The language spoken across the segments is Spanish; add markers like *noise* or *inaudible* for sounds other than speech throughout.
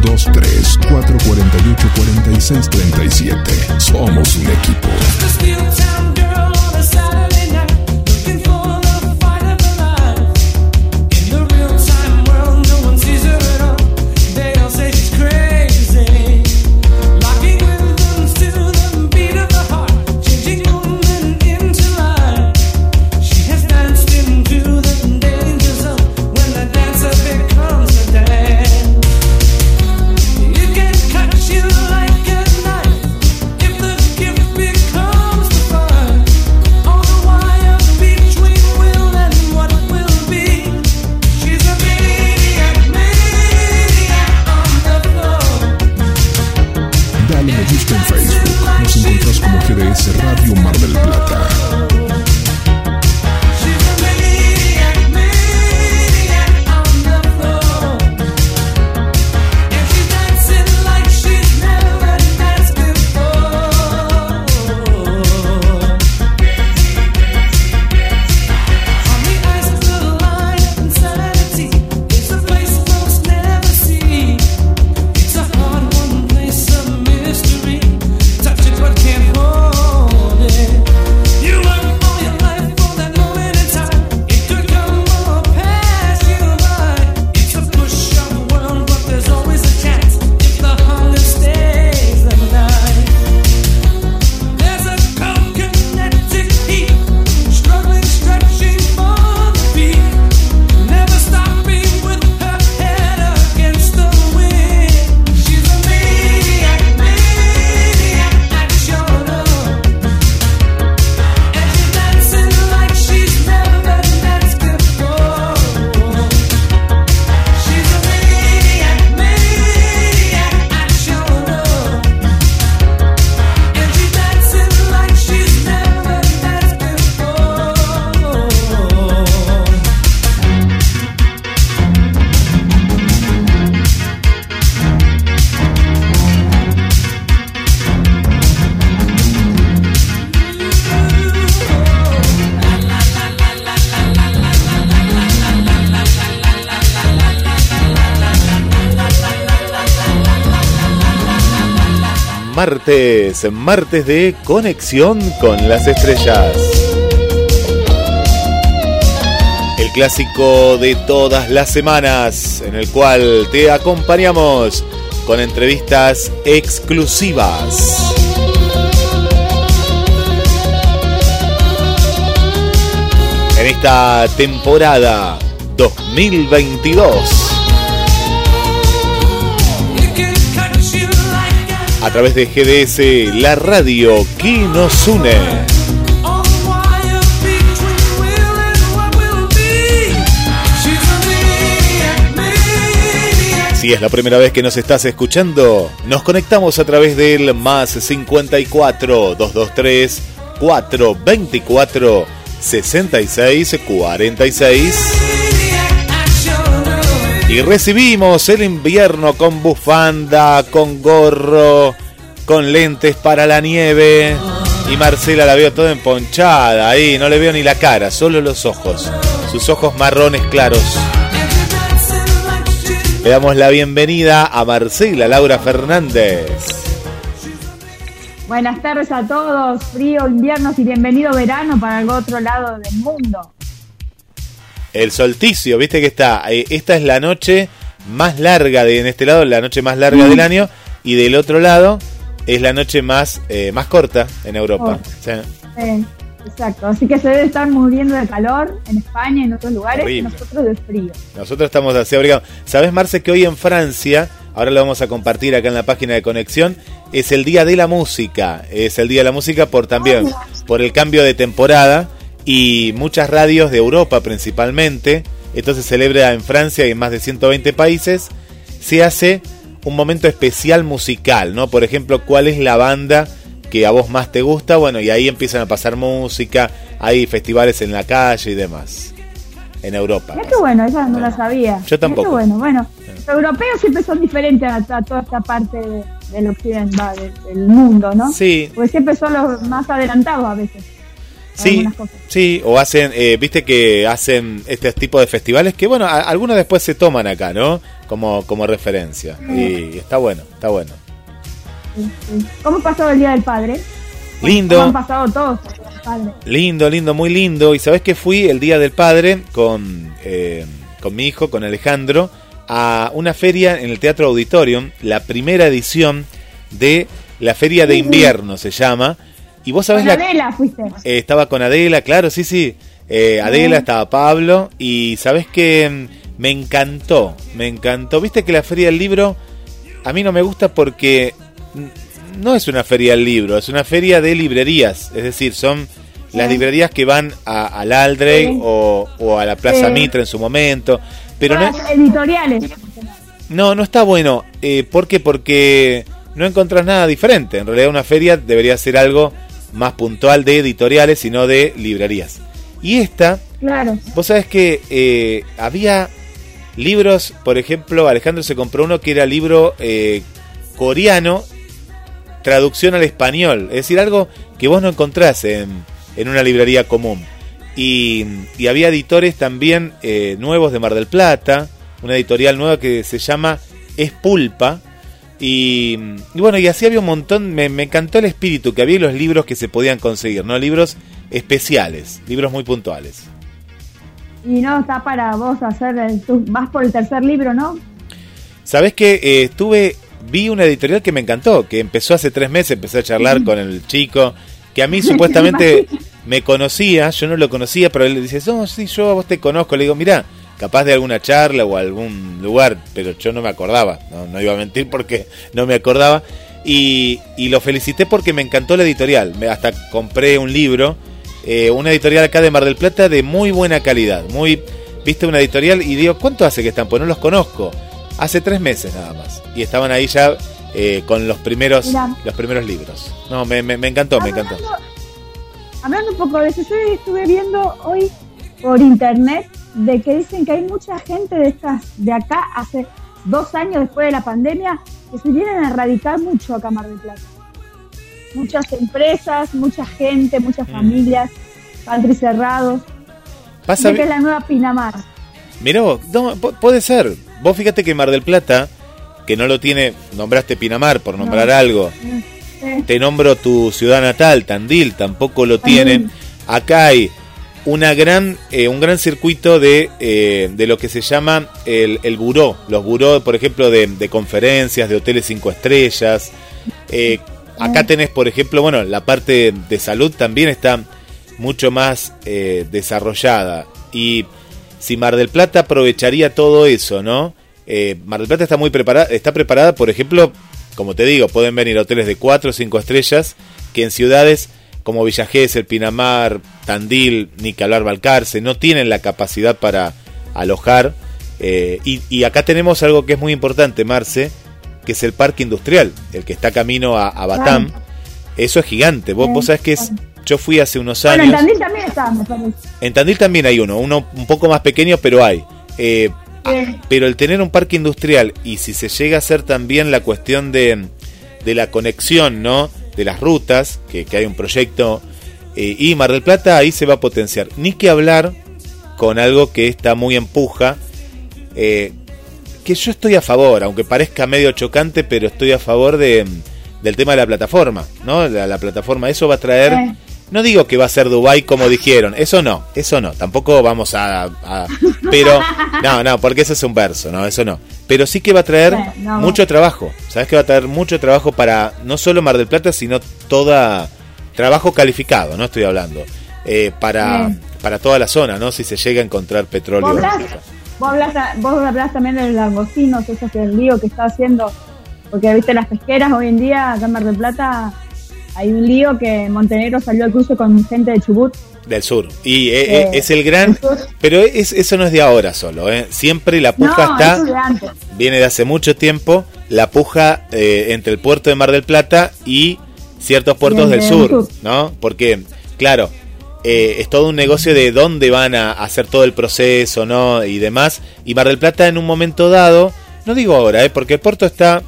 223-448-4637. Somos un equipo. Martes, martes de conexión con las estrellas. El clásico de todas las semanas en el cual te acompañamos con entrevistas exclusivas. En esta temporada 2022. A través de GDS, la radio que nos une. Si es la primera vez que nos estás escuchando, nos conectamos a través del más 54 223 424 66 46 y recibimos el invierno con bufanda, con gorro, con lentes para la nieve. Y Marcela la veo toda emponchada ahí, no le veo ni la cara, solo los ojos. Sus ojos marrones claros. Le damos la bienvenida a Marcela Laura Fernández. Buenas tardes a todos, frío, invierno y bienvenido verano para el otro lado del mundo el solsticio, viste que está, eh, esta es la noche más larga de en este lado, la noche más larga del año, y del otro lado es la noche más, eh, más corta en Europa. exacto, así que se debe estar muriendo de calor en España y en otros lugares, y nosotros de frío. Nosotros estamos así abrigados. ¿Sabes, Marce, que hoy en Francia, ahora lo vamos a compartir acá en la página de conexión, es el Día de la Música, es el Día de la Música por también, ah, por el cambio de temporada y muchas radios de Europa principalmente, esto se celebra en Francia y en más de 120 países, se hace un momento especial musical, ¿no? Por ejemplo, ¿cuál es la banda que a vos más te gusta? Bueno, y ahí empiezan a pasar música, hay festivales en la calle y demás. En Europa. Es que bueno, esa no la sabía. Yo tampoco. bueno, bueno. Los europeos siempre son diferentes a, toda esta parte del occidente, del mundo, ¿no? Sí. Porque siempre son los más adelantados a veces. Sí, sí, o hacen, eh, viste que hacen este tipo de festivales que, bueno, algunos después se toman acá, ¿no? Como, como referencia. Y está bueno, está bueno. ¿Cómo pasó el Día del Padre? Lindo. ¿Cómo han pasado todos? Lindo, lindo, muy lindo. Y sabes que fui el Día del Padre con, eh, con mi hijo, con Alejandro, a una feria en el Teatro Auditorium, la primera edición de la Feria de Invierno se llama. Y vos sabés con Adela fuiste. Eh, estaba con Adela, claro, sí, sí. Eh, Adela, estaba Pablo. Y sabés que mm, me encantó, me encantó. Viste que la Feria del Libro a mí no me gusta porque no es una feria del libro, es una feria de librerías. Es decir, son las librerías que van a, al Aldrey o, a la Plaza Mitra en su momento. Pero no, editoriales. No, no está bueno. Eh, ¿Por qué? Porque no encontrás nada diferente. En realidad una feria debería ser algo más puntual de editoriales y no de librerías. Y esta, claro. vos sabés que eh, había libros, por ejemplo, Alejandro se compró uno que era libro eh, coreano, traducción al español, es decir, algo que vos no encontrás en, en una librería común. Y, había editores también eh, nuevos de Mar del Plata, una editorial nueva que se llama Espulpa. Y, y bueno, y así había un montón, me, encantó el espíritu que había los libros que se podían conseguir, ¿no? Libros especiales, libros muy puntuales. Y no está para vos hacer, tú vas por el tercer libro, ¿no? Sabes que eh, estuve, vi una editorial que me encantó, que empezó hace tres meses, empecé a charlar con el chico, que a mí *laughs* supuestamente me conocía, yo no lo conocía, pero él le dice, no, sí, yo a vos te conozco. Le digo, mira, capaz de alguna charla o algún lugar, pero yo no me acordaba, no, iba a mentir porque no me acordaba. Y, lo felicité porque me encantó la editorial. Me, hasta compré un libro, eh, una editorial acá de Mar del Plata de muy buena calidad. Muy, viste una editorial y digo, ¿cuánto hace que están? Pues no los conozco. Hace tres meses nada más. Y estaban ahí ya eh, con los primeros, los primeros libros. No, me, me, encantó, me encantó. Hablando un poco de eso, yo estuve viendo hoy por internet de que dicen que hay mucha gente de estas de acá hace dos años después de la pandemia que se vienen a erradicar mucho acá a Mar del Plata. Muchas empresas, mucha gente, muchas mm. familias, country cerrados. Pasa que es la nueva Pinamar. Mirá no, puede ser. Vos fíjate que Mar del Plata, que no lo tiene, nombraste Pinamar por nombrar algo. Te nombro tu ciudad natal, Tandil, tampoco lo tienen. Acá hay una gran, eh, un gran circuito de, eh, de, lo que se llama el, el buró, los buró, por ejemplo, de, conferencias, de hoteles cinco estrellas. Eh, acá tenés, por ejemplo, bueno, la parte de salud también está mucho más desarrollada. Y si Mar del Plata aprovecharía todo eso, ¿no? Mar del Plata está muy preparada, está preparada, por ejemplo, como te digo, pueden venir hoteles de cuatro o cinco estrellas que en ciudades como Villa el Pinamar, Tandil, ni que Balcarce, no tienen la capacidad para alojar. Eh, y, acá tenemos algo que es muy importante, Marce, que es el parque industrial, el que está camino a, Batam. Eso es gigante. Vos, vos sabés que es, yo fui hace unos años. en Tandil también está, me parece. En Tandil también hay uno, uno un poco más pequeño, pero hay. Eh, pero el tener un parque industrial y si se llega a hacer también la cuestión de, de la conexión, ¿no? De las rutas, que, hay un proyecto, eh, y Mar del Plata ahí se va a potenciar. Ni que hablar con algo que está muy empuja, eh, que yo estoy a favor, aunque parezca medio chocante, pero estoy a favor de, del tema de la plataforma, ¿no? La plataforma, eso va a traer... No digo que va a ser Dubai como dijeron, eso no, eso no, tampoco vamos a, pero no, no, porque eso es un verso, no, eso no. Pero sí que va a traer mucho trabajo, ¿sabes que va a traer mucho trabajo para no solo Mar del Plata, sino toda trabajo calificado, no estoy hablando, eh, para para toda la zona, ¿no? Si se llega a encontrar petróleo. Vos hablas, también de los langostinos, eso que el lío que está haciendo, porque viste las pesqueras hoy en día acá en Mar del Plata hay un lío que Montenegro salió al cruce con gente de Chubut. Del sur. Y eh, eh, es el gran... Pero es, eso no es de ahora solo. ¿eh? Siempre la puja está... viene de hace mucho tiempo. La puja eh, entre el puerto de Mar del Plata y ciertos puertos del sur, ¿no? Porque, claro, es todo un negocio de dónde van a hacer todo el proceso, ¿no? Y demás. Y Mar del Plata en un momento dado, no digo ahora, ¿eh? porque el puerto está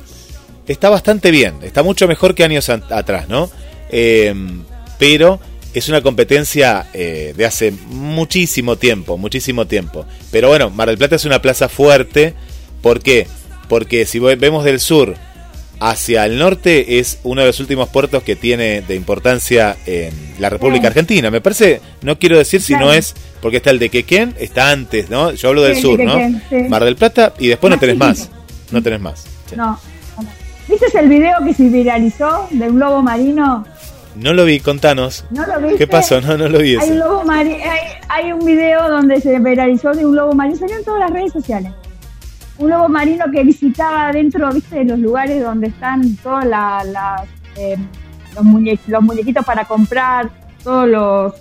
está bastante bien, está mucho mejor que años atrás, ¿no? Eh, pero es una competencia eh, de hace muchísimo tiempo, muchísimo tiempo. Pero bueno, Mar del Plata es una plaza fuerte. ¿Por qué? Porque si vemos del sur hacia el norte es uno de los últimos puertos que tiene de importancia en la República Argentina. Me parece, no quiero decir si no es, porque está el de Quequén, está antes, ¿no? Yo hablo del sur, ¿no? Mar del Plata y después no tenés más. No tenés más. No. ¿Viste el video que se viralizó de un lobo marino no lo vi, contanos. ¿No lo viste? ¿Qué pasó? No, no lo vi. Hay un, lobo hay, hay, un video donde se viralizó de un lobo marino, salió en todas las redes sociales. Un lobo marino que visitaba dentro, viste, de los lugares donde están todos la, eh, los, los muñequitos para comprar, todos los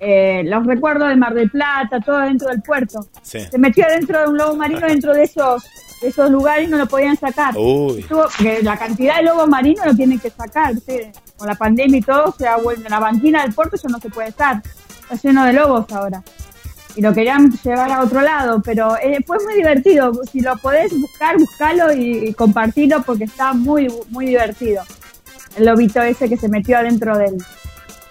eh, los recuerdos de Mar del Plata, todo dentro del puerto. Se metió dentro de un lobo marino, *laughs* dentro de esos esos lugares y no lo podían sacar. la cantidad de lobos marinos lo tienen que sacar. Con la pandemia y todo, o sea, en la banquina del puerto eso no se puede estar. Está lleno de lobos ahora. Y lo querían llevar a otro lado, pero eh, fue muy divertido. Si lo podés buscar, buscalo y, compartirlo porque está muy, muy divertido. El lobito ese que se metió adentro del,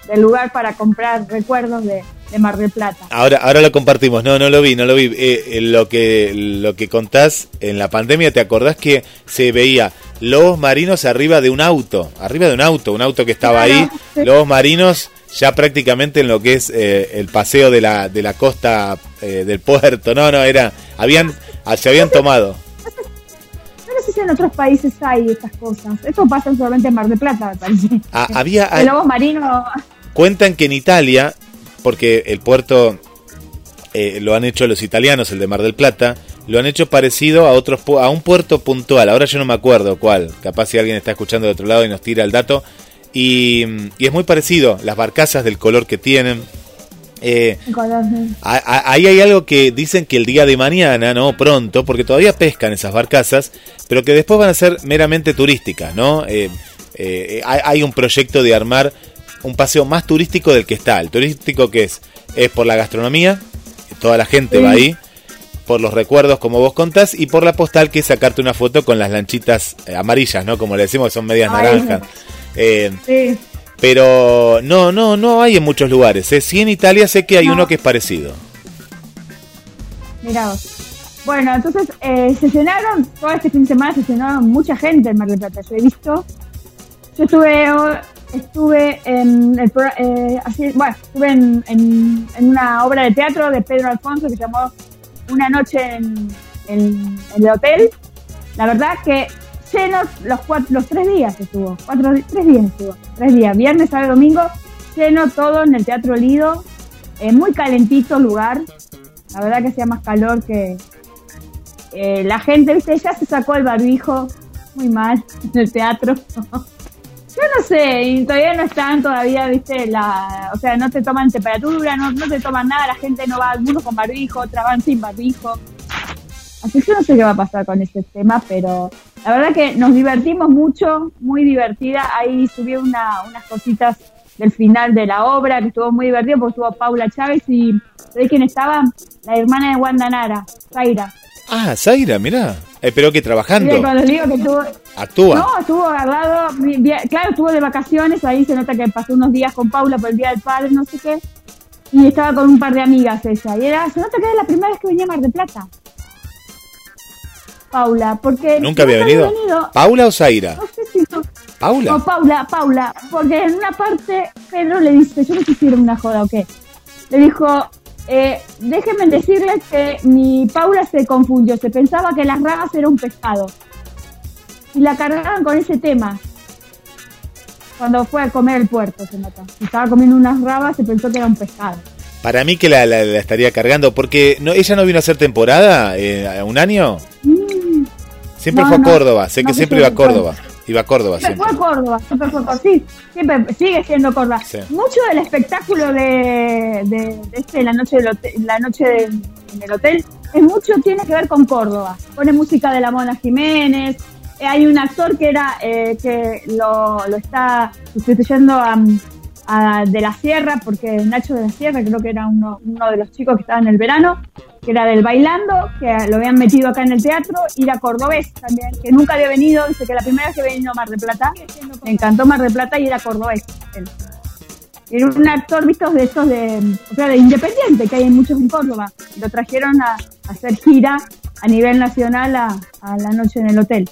del lugar para comprar recuerdos de, de Mar del Plata. Ahora, ahora lo compartimos. No, no lo vi, no lo vi. Eh, eh, lo que lo que contás en la pandemia, ¿te acordás que se veía lobos marinos arriba de un auto, arriba de un auto, un auto que estaba ahí, lobos marinos ya prácticamente en lo que es eh, el paseo de la de la costa del puerto. No, no, era habían ah, se habían tomado. No sé si en otros países hay estas cosas. Esto pasa solamente en Mar del Plata, me parece. Ah, había, lobos marinos. Cuentan que en Italia porque el puerto eh, lo han hecho los italianos, el de Mar del Plata, lo han hecho parecido a otros a un puerto puntual. Ahora yo no me acuerdo cuál. Capaz si alguien está escuchando de otro lado y nos tira el dato. Y, es muy parecido, las barcazas del color que tienen. Eh, ahí hay algo que dicen que el día de mañana, no pronto, porque todavía pescan esas barcazas, pero que después van a ser meramente turísticas, ¿no? Eh, hay un proyecto de armar un paseo más turístico del que está. El turístico que es, es por la gastronomía, toda la gente va ahí, por los recuerdos como vos contás, y por la postal que es sacarte una foto con las lanchitas eh, amarillas, ¿no? Como le decimos, que son medias naranjas. Eh, sí. Pero no, no, no hay en muchos lugares. ¿eh? Sí en Italia sé que hay uno que es parecido. Mirá Bueno, entonces eh, se llenaron, todo este fin de semana se llenaron mucha gente en Mar del Plata. Yo he visto, yo estuve estuve en el eh, bueno, estuve en, en, una obra de teatro de Pedro Alfonso que se llamó Una noche en, el hotel. La verdad que llenos los cuatro, los tres días estuvo, cuatro, tres días estuvo, tres días, viernes, sábado, domingo, lleno todo en el Teatro Lido, eh, muy calentito lugar, la verdad que hacía más calor que eh, la gente, viste, ya se sacó el barbijo, muy mal en el teatro. *laughs* Yo no sé, y todavía no están todavía, viste, la, o sea, no te toman temperatura, no, no te toman nada, la gente no va, algunos con barbijo, otras van sin barbijo. Así que yo no sé qué va a pasar con este tema, pero la verdad que nos divertimos mucho, muy divertida. Ahí subí una, unas cositas del final de la obra, que estuvo muy divertido, porque estuvo Paula Chávez y ¿sabés quién estaba? La hermana de Wanda Nara, Zaira. Ah, Zaira, mirá. Eh, pero que trabajando. Actúa. No, estuvo agarrado. Claro, estuvo de vacaciones. Ahí se nota que pasó unos días con Paula por el Día del Padre, no sé qué. Y estaba con un par de amigas ella. Y era, se nota que era la primera vez que venía a Mar de Plata. Paula, porque. ¿Nunca había venido? ¿Paula o Zaira? No sé si ¿Paula? No, Paula, Paula. Porque en una parte Pedro le dice, yo no sé si era una joda o qué. Le dijo, eh, déjenme decirles que mi Paula se confundió, se pensaba que las rabas era un pescado. Y la cargaron con ese tema. Cuando fue a comer el puerto, se nota. Estaba comiendo unas rabas, se pensó que era un pescado. Para mí que la, estaría cargando, porque no, ella no vino a hacer temporada eh, un año. Mm. Siempre fue a Córdoba, sé que siempre iba a Córdoba. Iba a Córdoba siempre. Fue a Córdoba, siempre fue a Sí, siempre sigue siendo Córdoba. Mucho del espectáculo de, de, este, la noche, del la noche en el hotel, es mucho tiene que ver con Córdoba. Pone música de la Mona Jiménez. Eh, hay un actor que era eh, que lo, está sustituyendo a, de la Sierra, porque Nacho de la Sierra creo que era uno, uno de los chicos que estaba en el verano, que era del bailando, que lo habían metido acá en el teatro, y la cordobés también, que nunca había venido, dice que la primera vez que vino a Mar de Plata, me encantó Mar de Plata y era cordobés. era un actor, visto, de estos de, o sea, de independiente, que hay muchos en Córdoba. Lo trajeron a, hacer gira a nivel nacional a la noche en el hotel.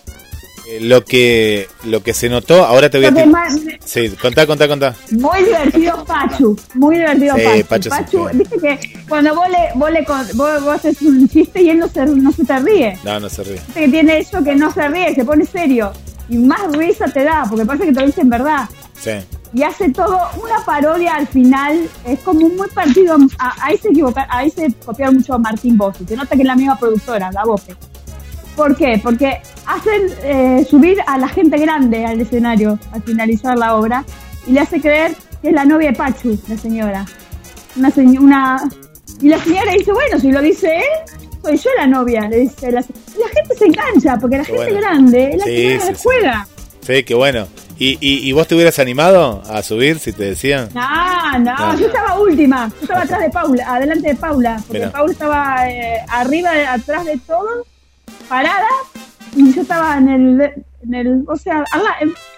Eh, lo que lo que se notó, ahora te voy a decir. Sí, contá, contá, contá. Muy divertido Pachu, muy divertido Pachu. Pachu, viste que cuando vos le, vos, le, vos, haces un chiste y él no se, no se te ríe. No, no se ríe. Viste que tiene eso que no se ríe, se pone serio. Y más risa te da, porque parece que te lo dicen verdad. Sí. Y hace todo una parodia al final, es como muy partido, ahí se equivoca, ahí se copiaron mucho a Martín Bossi, se nota que es la misma productora, la Bope. ¿Por qué? Porque hacen eh, subir a la gente grande al escenario al finalizar la obra y le hace creer que es la novia de Pachu, la señora. Una, una y la señora dice, bueno, si lo dice él, soy yo la novia, le dice la, la gente se engancha porque la gente grande es la que sí, juega. Sí, qué bueno. ¿Y, ¿Y, vos te hubieras animado a subir si te decían? No, no, yo estaba última, yo estaba atrás de Paula, adelante de Paula, porque Paula estaba eh, arriba, atrás de todo parada y yo estaba en el, en el o sea,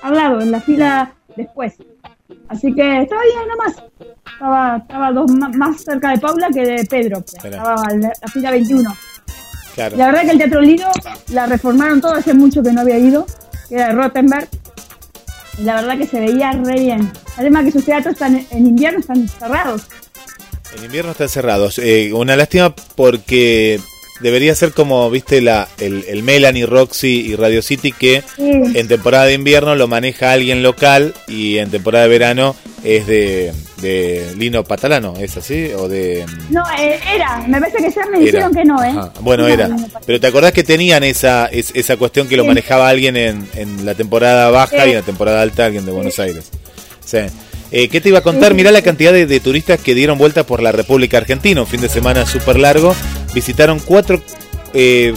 al, lado, en la fila después. Así que estaba bien nomás. Estaba, estaba dos más cerca de Paula que de Pedro. Pues. Estaba en la, fila 21. Claro. La verdad que el Teatro Lido la reformaron todo, hace mucho que no había ido, que era de Rottenberg. Y la verdad que se veía re bien. Además que sus teatros están en invierno están cerrados. En invierno están cerrados. Eh, una lástima porque debería ser como, viste, la, el, el Melanie, Roxy y Radio City, que en temporada de invierno lo maneja alguien local y en temporada de verano es de, de Lino Patalano, ¿es así? ¿O de.? No, eh, era, me parece que ya me dijeron que no, ¿eh? Bueno, era. Pero ¿te acordás que tenían esa, esa cuestión que lo manejaba alguien en, en la temporada baja y en la temporada alta alguien de Buenos Aires? Sí. Eh, ¿Qué te iba a contar? Mirá la cantidad de, turistas que dieron vuelta por la República Argentina, un fin de semana súper largo. Visitaron 4, eh,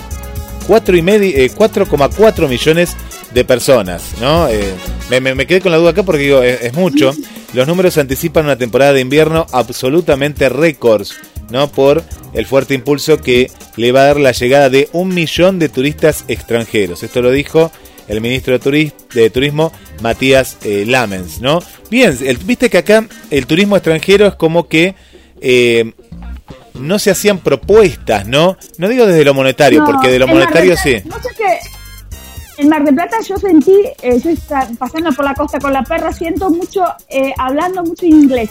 cuatro 4,4 eh, millones de personas, ¿no? Eh, me, quedé con la duda acá porque digo, es, mucho. Los números anticipan una temporada de invierno absolutamente récords, ¿no? Por el fuerte impulso que le va a dar la llegada de un millón de turistas extranjeros. Esto lo dijo el ministro de, de Turismo, Matías eh, Lamens, ¿no? Bien, viste que acá el turismo extranjero es como que eh, no se hacían propuestas, ¿no? No digo desde lo monetario, porque de lo monetario sí. No sé qué. En Mar del Plata yo sentí, eh, yo pasando por la costa con la perra, siento mucho, hablando mucho inglés.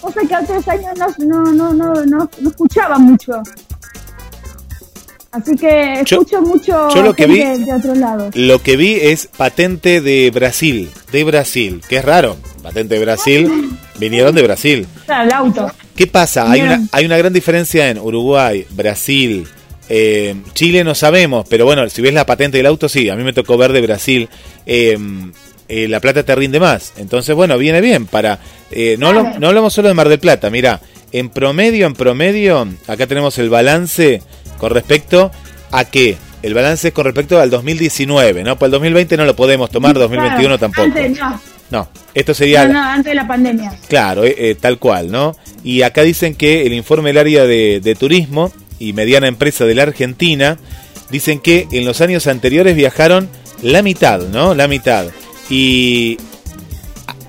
Cosa que otros años no, no, no, no, no escuchaba mucho. Así que escucho mucho yo lo que vi, de otro lado. Lo que vi es patente de Brasil, de Brasil, que es raro. Patente de Brasil, vinieron de Brasil. el auto. ¿Qué pasa? Hay una, hay una gran diferencia en Uruguay, Brasil, eh, Chile no sabemos, pero bueno, si ves la patente del auto, sí, a mí me tocó ver de Brasil. Eh, eh, la plata te rinde más. Entonces, bueno, viene bien para... no, no hablamos solo de Mar del Plata, mira, en promedio, en promedio, acá tenemos el balance con respecto a qué? El balance es con respecto al 2019, ¿no? Pues el 2020 no lo podemos tomar, 2021 tampoco. no. esto sería... No, antes de la pandemia. Claro, eh, eh, tal cual, ¿no? Y acá dicen que el informe del área de, turismo y mediana empresa de la Argentina dicen que en los años anteriores viajaron la mitad, ¿no? La mitad. Y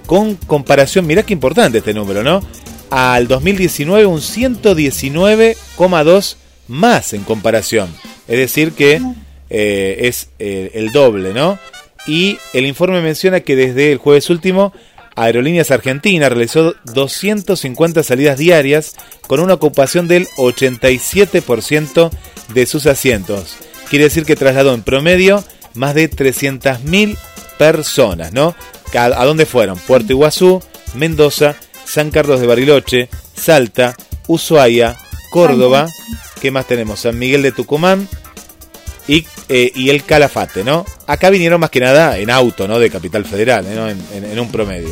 con comparación, mirá qué importante este número, ¿no? Al 2019 un 119,2 más en comparación. Es decir, que eh, es eh, el doble, ¿no? Y el informe menciona que desde el jueves último, Aerolíneas Argentina realizó 250 salidas diarias con una ocupación del 87% de sus asientos. Quiere decir que trasladó en promedio más de 300.000 personas, ¿no? ¿A dónde fueron? Puerto Iguazú, Mendoza, San Carlos de Bariloche, Salta, Ushuaia, Córdoba, ¿Qué más tenemos? San Miguel de Tucumán y, eh, y el Calafate, ¿no? Acá vinieron más que nada en auto, ¿no? De Capital Federal, ¿no? En, un promedio.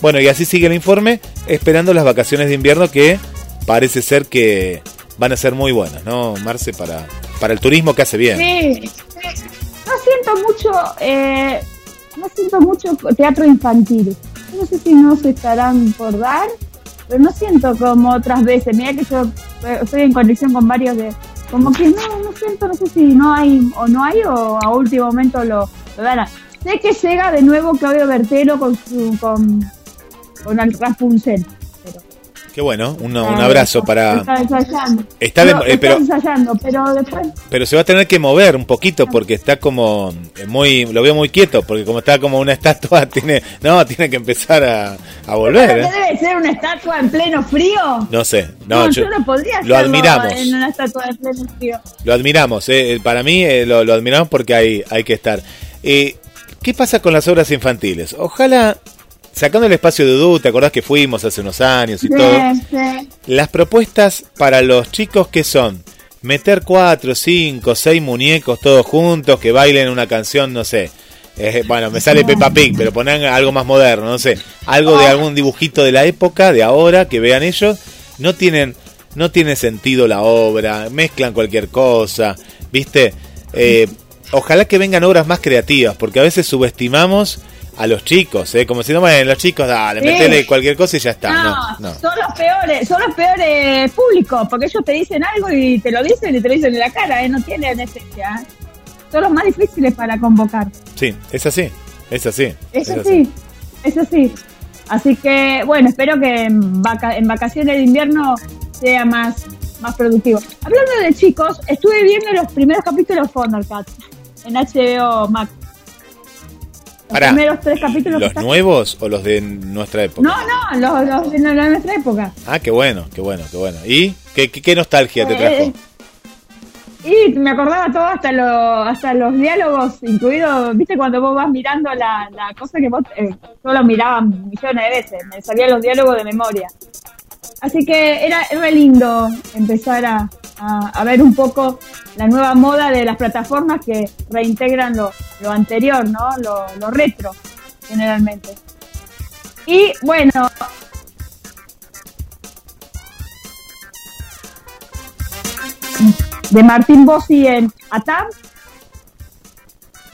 Bueno, y así sigue el informe, esperando las vacaciones de invierno que parece ser que van a ser muy buenas, ¿no, Marce? Para, para el turismo que hace bien. Sí, no siento mucho, eh, no siento mucho teatro infantil. No sé si no se estarán por dar pero no siento como otras veces. Mira que yo eh, estoy en conexión con varios de. Como que no, no siento, no sé si no hay o no hay o a último momento lo, lo dará. Sé que llega de nuevo Claudio Bertero con su, con, con el Rapunzel. Qué bueno, un, un abrazo para... Está ensayando. Está de- No, eh, está pero- ensayando, pero después... Pero se va a tener que mover un poquito porque está como eh, muy, lo veo muy quieto porque como está como una *laughs* estatua tiene, no, tiene que empezar a, a volver. ¿Pero ¿eh? debe ser una estatua en pleno frío? No sé, no, No, yo- yo no podría lo admiramos, en una estatua en pleno frío. lo admiramos. eh, Para mí lo, lo admiramos porque hay, hay que estar. ¿Qué pasa con las obras infantiles? Ojalá sacando el espacio de Udú, ¿te acordás que fuimos hace unos años y Sí, todo? sí. Las propuestas para los chicos que son meter cuatro, cinco, seis muñecos todos juntos que bailen una canción, no sé. eh, bueno, me sale Peppa Pig, pero ponen algo más moderno, no sé. Algo de algún dibujito de la época, de ahora, que vean ellos. No tienen, no tiene sentido la obra, mezclan cualquier cosa, ¿viste? Eh, ojalá que vengan obras más creativas, porque a veces subestimamos a los chicos, ¿eh? Como si no, bueno, los chicos, dale, Sí. metele cualquier cosa y ya está. No, No, no. son los peores, son los peores públicos, porque ellos te dicen algo y te lo dicen y te lo dicen en la cara, ¿eh? no tienen esencia. ¿eh? Son los más difíciles para convocar. Sí, es así, es así. Es sí, eso sí. Así que, bueno, espero que en, vaca- en vacaciones de invierno sea más, más productivo. Hablando de chicos, estuve viendo los primeros capítulos de Thundercats en HBO Max. Los primeros tres capítulos. ¿Los nuevos o los de nuestra época? No, no, los, los de nuestra época. Ah, qué bueno, qué bueno, qué bueno. ¿Y qué, qué, qué nostalgia te Eh, trajo? Y me acordaba todo, hasta, lo, hasta los diálogos incluidos, viste, cuando vos vas mirando la, la cosa que vos, eh, yo lo miraba millones de veces, me sabía los diálogos de memoria. Así que era, era lindo empezar a, a, ver un poco la nueva moda de las plataformas que reintegran lo, lo anterior, ¿no? Lo, lo retro, generalmente. Y bueno, de Martín Bossi en ATAM.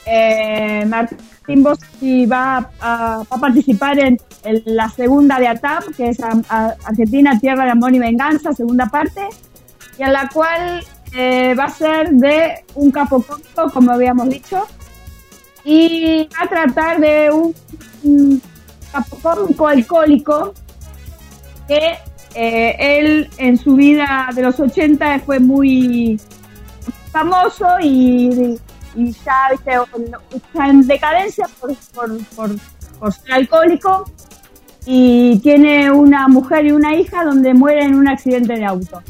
Eh, Martín Bossi va a, participar en, en la segunda de ATAM, que es Argentina, Tierra de Amor y Venganza, segunda parte, y en la cual eh, va a ser de un capo cómico, como habíamos dicho, y va a tratar de un, un capo cómico alcohólico que eh, él en su vida de los 80 fue muy famoso y, y ya viste, está en decadencia por, por, ser alcohólico y tiene una mujer y una hija donde muere en un accidente de auto.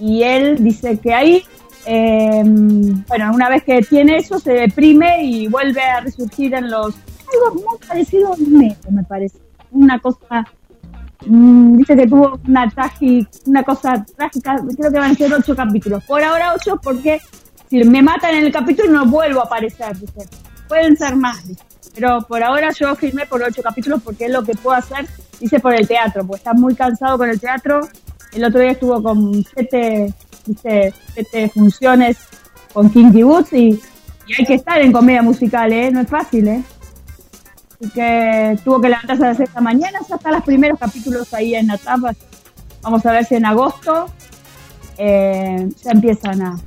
Y él dice que ahí, eh, bueno, una vez que tiene eso, se deprime y vuelve a resurgir en los... Algo muy parecido a un método, me parece. Una cosa Mm, dice que tuvo una tragi- una cosa trágica, creo que van a ser ocho capítulos. Por ahora ocho porque me matan en el capítulo no vuelvo a aparecer, dice. Pueden ser más, dice. Pero por ahora yo firmé por ocho capítulos porque es lo que puedo hacer, dice por el teatro, porque está muy cansado con el teatro. El otro día estuvo con siete, dice, siete funciones con Kinky Boots y, y hay que estar en comedia musical, ¿eh? No es fácil, ¿eh? Así que tuvo que levantarse a las 6 de la mañana. Ya están los primeros capítulos ahí en la tapa. Vamos a ver si en agosto eh, ya empiezan a,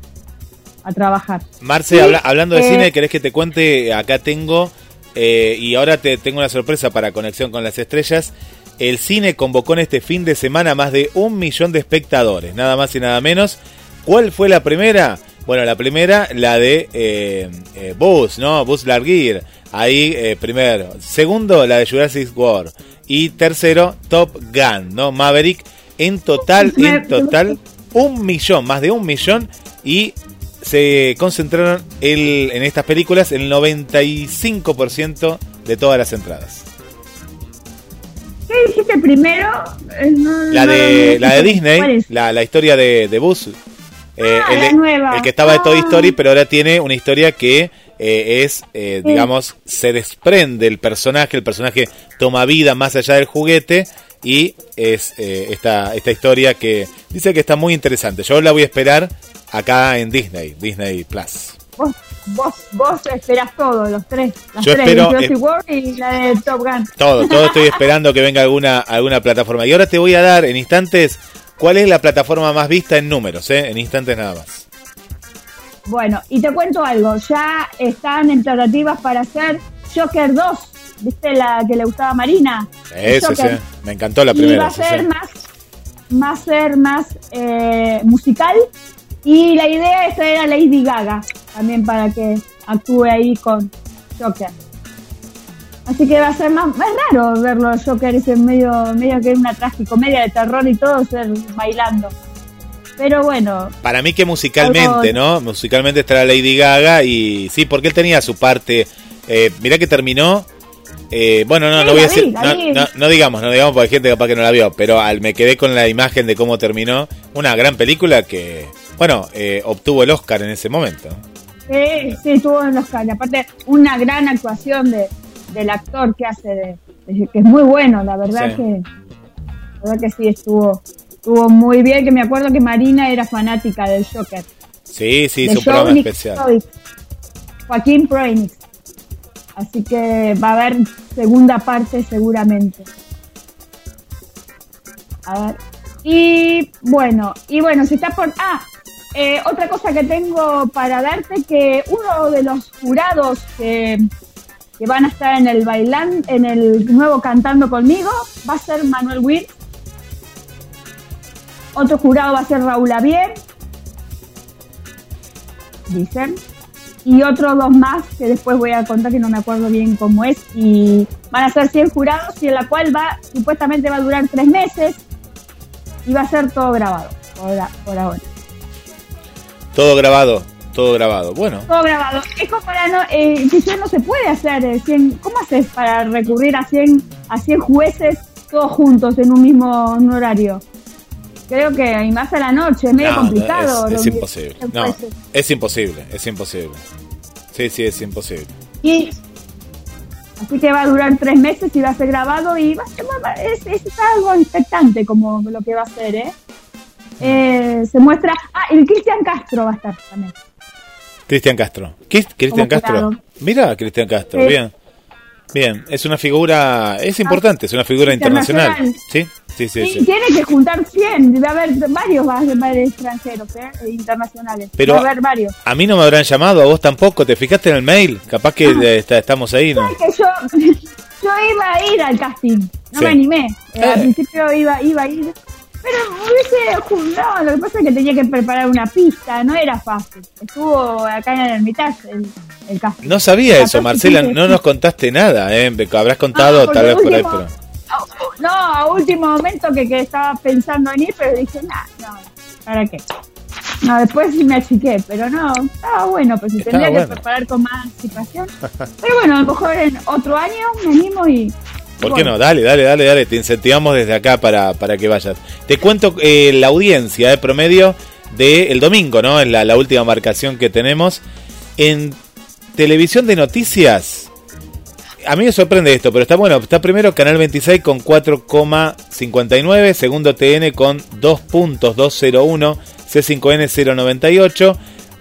a trabajar. Marce, Sí, habla- hablando de eh, cine, ¿querés que te cuente? Acá tengo, eh, y ahora te tengo una sorpresa para Conexión con las Estrellas. El cine convocó en este fin de semana más de un millón de espectadores, nada más y nada menos. ¿Cuál fue la primera? Bueno, la primera, la de eh, eh, Buzz, ¿no? Buzz Larguir. Ahí, eh, primero. Segundo, la de Jurassic World. Y tercero, Top Gun, ¿no? Maverick. En total, en total, un millón, más de un millón. Y se concentraron el, en estas películas el 95% de todas las entradas. ¿Qué dijiste primero? Eh, no- La de, no- la de ¿cuál Disney, la, la historia de, de Buzz. Eh, Ah, el, la nueva. el que estaba de Toy Ah. Story, pero ahora tiene una historia que eh, es, eh, digamos, se desprende el personaje, el personaje toma vida más allá del juguete y es esta, esta historia que dice que está muy interesante. Yo la voy a esperar acá en Disney, Disney Plus. Vos, vos, vos esperás todo, los tres. Las Yo tres, espero, eh, World y la de Top Gun. Todo, todo estoy *laughs* esperando que venga alguna, alguna plataforma. Y ahora te voy a dar en instantes cuál es la plataforma más vista en números, ¿eh? en instantes nada más. Bueno, y te cuento algo, ya están en tratativas para hacer Joker 2 ¿viste la que le gustaba a Marina? Eso, sí, me encantó la primera. Y va a ser más, a ser más eh, musical y la idea es traer a Lady Gaga también para que actúe ahí con Joker. Así que va a ser más, es raro verlo a Joker ese medio, medio que es una tragicomedia de terror y todo ser bailando. Pero bueno. Para mí que musicalmente, ¿no? Musicalmente estará Lady Gaga y sí, porque él tenía su parte. Eh, mirá que terminó. Eh, bueno, no, no voy a decir. No, digamos, no digamos porque hay gente capaz que no la vio, pero al, me quedé con la imagen de cómo terminó. Una gran película que, bueno, eh, obtuvo el Oscar en ese momento. Sí, sí, tuvo el Oscar. Y aparte, una gran actuación de, del actor que hace de, que es muy bueno, la verdad que la verdad que sí estuvo estuvo muy bien, que me acuerdo que Marina era fanática del Joker. Sí, sí, su programa especial. Joaquín Phoenix. Así que va a haber segunda parte seguramente. A ver. Y bueno, y bueno, si está por... Ah, eh, otra cosa que tengo para darte que uno de los jurados que van a estar en el bailán, en el nuevo Cantando conmigo, va a ser Manuel Will. Otro jurado va a ser Raúl Avier, dicen. Y otros dos más que después voy a contar que no me acuerdo bien cómo es. Y van a ser 100 jurados y en la cual va, supuestamente va a durar tres meses y va a ser todo grabado por ahora. Todo grabado todo grabado. Bueno. Todo grabado. Es como para no, eh, ya no se puede hacer 100, eh, ¿cómo haces para recurrir a 100, a 100 jueces todos juntos en un mismo horario? Creo que y más a la noche, es medio complicado. Es, imposible. No, es imposible, es imposible. Sí, sí, es imposible. Y así que va a durar tres meses y va a ser grabado y va a ser, es, es algo expectante como lo que va a ser, ¿eh? Eh, se muestra. Ah, el Cristian Castro va a estar también. Cristian Castro. ¿Qué Cristian Castro? Mira, Cristian Castro, bien. Bien, es una figura, es importante, es una figura internacional. ¿Sí? Sí, sí, sí, Tiene que juntar 100, debe haber varios extranjeros, ¿eh? E internacionales. Pero a haber varios. A mí no me habrán llamado, a vos tampoco, ¿te fijaste en el mail? Capaz que ah. estamos ahí, ¿no? Que yo, *laughs* yo iba a ir al casting, no me animé. Eh, al principio iba, iba a ir, pero hubiese no, lo que pasa es que tenía que preparar una pista, no era fácil. Estuvo acá en el Hermitage el, el casting. No sabía eso, Marcela, no nos contaste nada, ¿eh? Habrás contado tal vez por ahí, pero... No, a último momento que, que estaba pensando en ir, pero dije, nah, no, ¿para qué? No, después sí me achiqué, pero no, estaba bueno, pues si tendría que preparar con más anticipación. Pero bueno, a lo mejor en otro año me animo y ¿Por qué no? Dale, dale, dale, dale. Te incentivamos desde acá para, para que vayas. Te cuento eh, la audiencia de promedio del domingo, ¿no? Es la, la última marcación que tenemos. En televisión de noticias, a mí me sorprende esto, pero está bueno. Está primero Canal 26 con 4,59. Segundo TN con 2.201. C5N 098.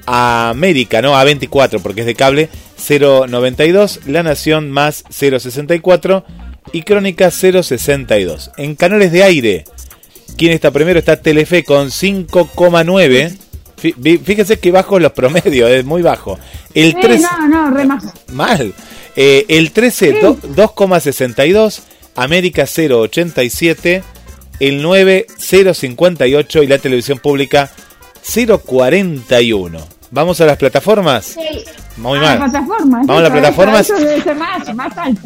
América, ¿no? A24 porque es de cable 092. La Nación más 064 y Crónica 062. En canales de aire, ¿quién está primero? Está Telefe con 5,9. Fíjense que bajo los promedios, es muy bajo. El 13, no, no, re Mal. Eh, el 13, 2,62. América 0,87. El 9, 0,58. Y la televisión pública 0,41. ¿Vamos a las plataformas? Sí. Muy mal. Vamos a las plataformas. Eso debe ser más, más alto.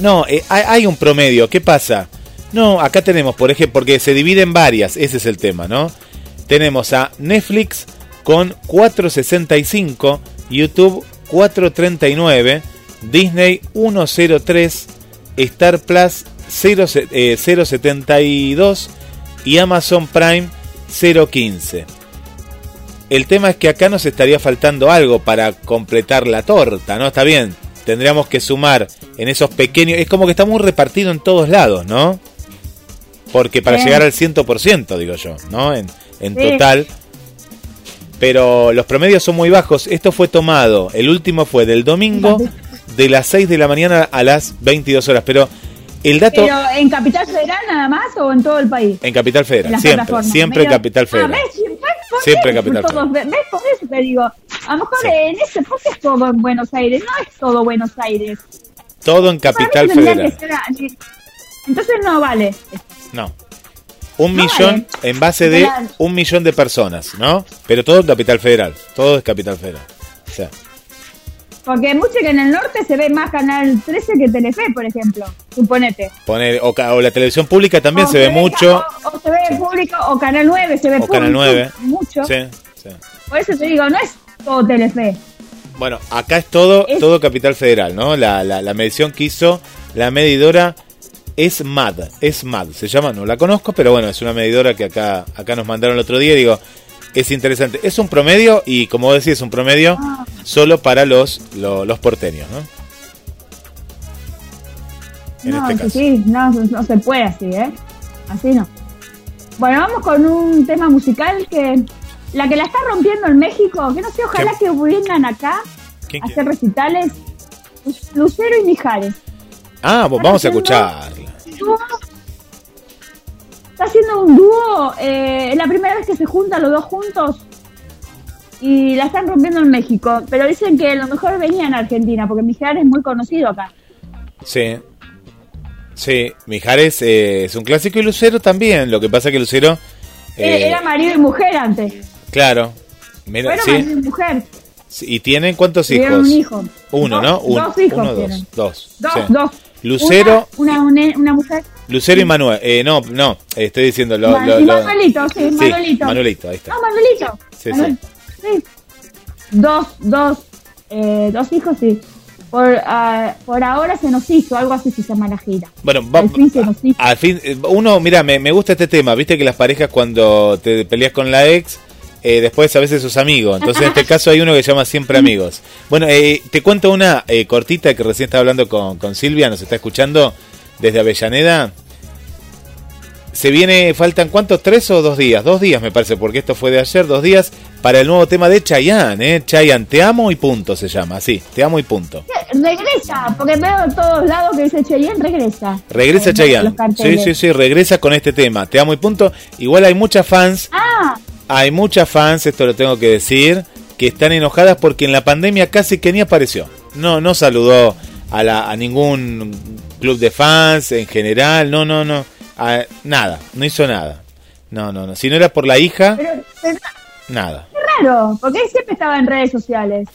No, eh, hay, un promedio. ¿Qué pasa? No, acá tenemos, por ejemplo, porque se divide en varias, ese es el tema, ¿no? Tenemos a Netflix con 4.65, YouTube 4.39, Disney 1.03, Star Plus 0.72 eh, y Amazon Prime 0.15. El tema es que acá nos estaría faltando algo para completar la torta, ¿no? Está bien, tendríamos que sumar en esos pequeños. Es como que está muy repartido en todos lados, ¿no? Porque para llegar al 100%, digo yo, ¿no? En, en total. Pero los promedios son muy bajos. Esto fue tomado, el último fue del domingo, de las 6 de la mañana a las 22 horas. Pero el dato. ¿Pero en Capital Federal nada más o en todo el país? En Capital Federal, siempre. Siempre en Capital ah, Siempre Capital Federal. ¿Ves? Por eso te digo. A lo mejor en ese, porque es todo en Buenos Aires. No es todo Buenos Aires. Todo en Capital Federal. Entonces no vale. No. Un millón en base de un millón de personas, ¿no? Pero todo en Capital Federal. Todo es Capital Federal. O sea. Porque mucho que en el norte se ve más Canal 13 que Telefe, por ejemplo. Suponete. Poner, o, la televisión pública también se ve mucho. O, se ve público, o Canal 9 se ve o Canal 9. Mucho. Sí, sí. Por eso te digo, no es todo Telefe. Bueno, acá es todo, todo Capital Federal, ¿no? La, la, la medición que hizo la medidora es MAD, es MAD, se llama, no la conozco, pero bueno, es una medidora que acá, acá nos mandaron el otro día, digo, es interesante. Es un promedio y como decía, es un promedio solo para los, los, porteños, ¿no? En este caso. Sí, no, no se puede así, ¿eh? Así no. Bueno, vamos con un tema musical que la que la está rompiendo en México, que no sé, ojalá que pudieran acá hacer recitales, Lucero y Mijares. Ah, vamos a escucharla. Está haciendo un dúo, eh, es la primera vez que se juntan los dos juntos y la están rompiendo en México, pero dicen que lo mejor venía en Argentina, porque Mijares es muy conocido acá. Sí, sí, Mijares eh, es un clásico y Lucero también, lo que pasa que Lucero... Eh, era marido y mujer antes. Claro. Mira, sí. marido y mujer. ¿Y tienen cuántos hijos? un hijo. Uno, ¿no? dos hijos uno, dos. Dos. Dos, dos. Lucero. Una, una, una, mujer. Lucero y Manuel. Eh, no, no, estoy diciendo. Lo, lo, Manuelito, sí, Manuelito. Manuelito, ahí está. No, Manuelito. Sí, sí. Dos, dos, eh, dos hijos, sí. Por, uh, por ahora se nos hizo, algo así se llama la gira. Bueno, va, al fin se nos hizo. Al fin, eh, uno, mira, me, me gusta este tema, viste que las parejas cuando te peleas con la ex eh, después a veces sus amigos. Entonces en este *laughs* caso hay uno que llama siempre amigos. Bueno, eh, te cuento una eh, cortita que recién estaba hablando con, con, Silvia, nos está escuchando desde Avellaneda. Se viene, faltan cuántos, tres o dos días, dos días me parece, porque esto fue de ayer, dos días, para el nuevo tema de Chayanne, ¿eh? Chayanne, te amo y punto se llama, sí, te amo y punto. Regresa, porque veo en todos lados que dice Chayanne, regresa. Regresa Chayanne, sí, sí, sí, regresa con este tema, te amo y punto. Igual hay muchas fans. Ah hay muchas fans, esto lo tengo que decir, que están enojadas porque en la pandemia casi que ni apareció. No, no saludó a, la, a ningún club de fans en general, no, no, no, nada, no hizo nada. No, no, no. Si no era por la hija, nada. Qué raro, porque él siempre estaba en redes sociales.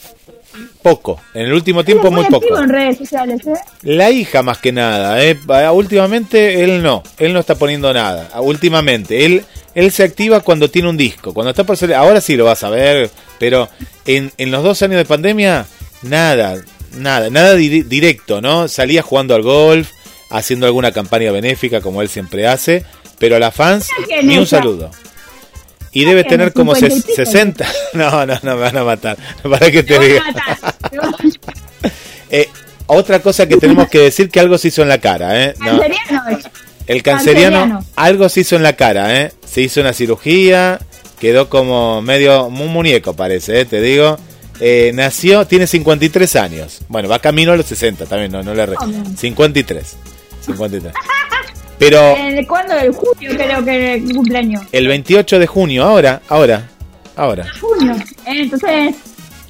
Poco, en el último tiempo muy, poco. en redes sociales, ¿eh? La hija más que nada, ¿eh? últimamente él no, él no está poniendo nada, últimamente, él él se activa cuando tiene un disco. Cuando está por salir, ahora sí lo vas a ver, pero en, en los dos años de pandemia, nada, nada, nada directo, ¿no? Salía jugando al golf, haciendo alguna campaña benéfica como él siempre hace, pero a las fans ni un saludo. Y debe tener como 60. *laughs* No, no, no, me van a matar. *laughs* Para que te diga. *laughs* eh, otra cosa que tenemos que decir que algo se hizo en la cara, ¿eh? No. El canceriano, algo se hizo en la cara, ¿eh? Se hizo una cirugía, quedó como medio un muñeco parece, ¿eh? te digo. Eh, nació, tiene 53 años. Bueno, va camino a los 60 también, no, no le re. 53. 53. Pero. ¿Cuándo? El junio creo que cumpleaños. El 28 de junio, ahora, ahora, ahora. Junio. Entonces,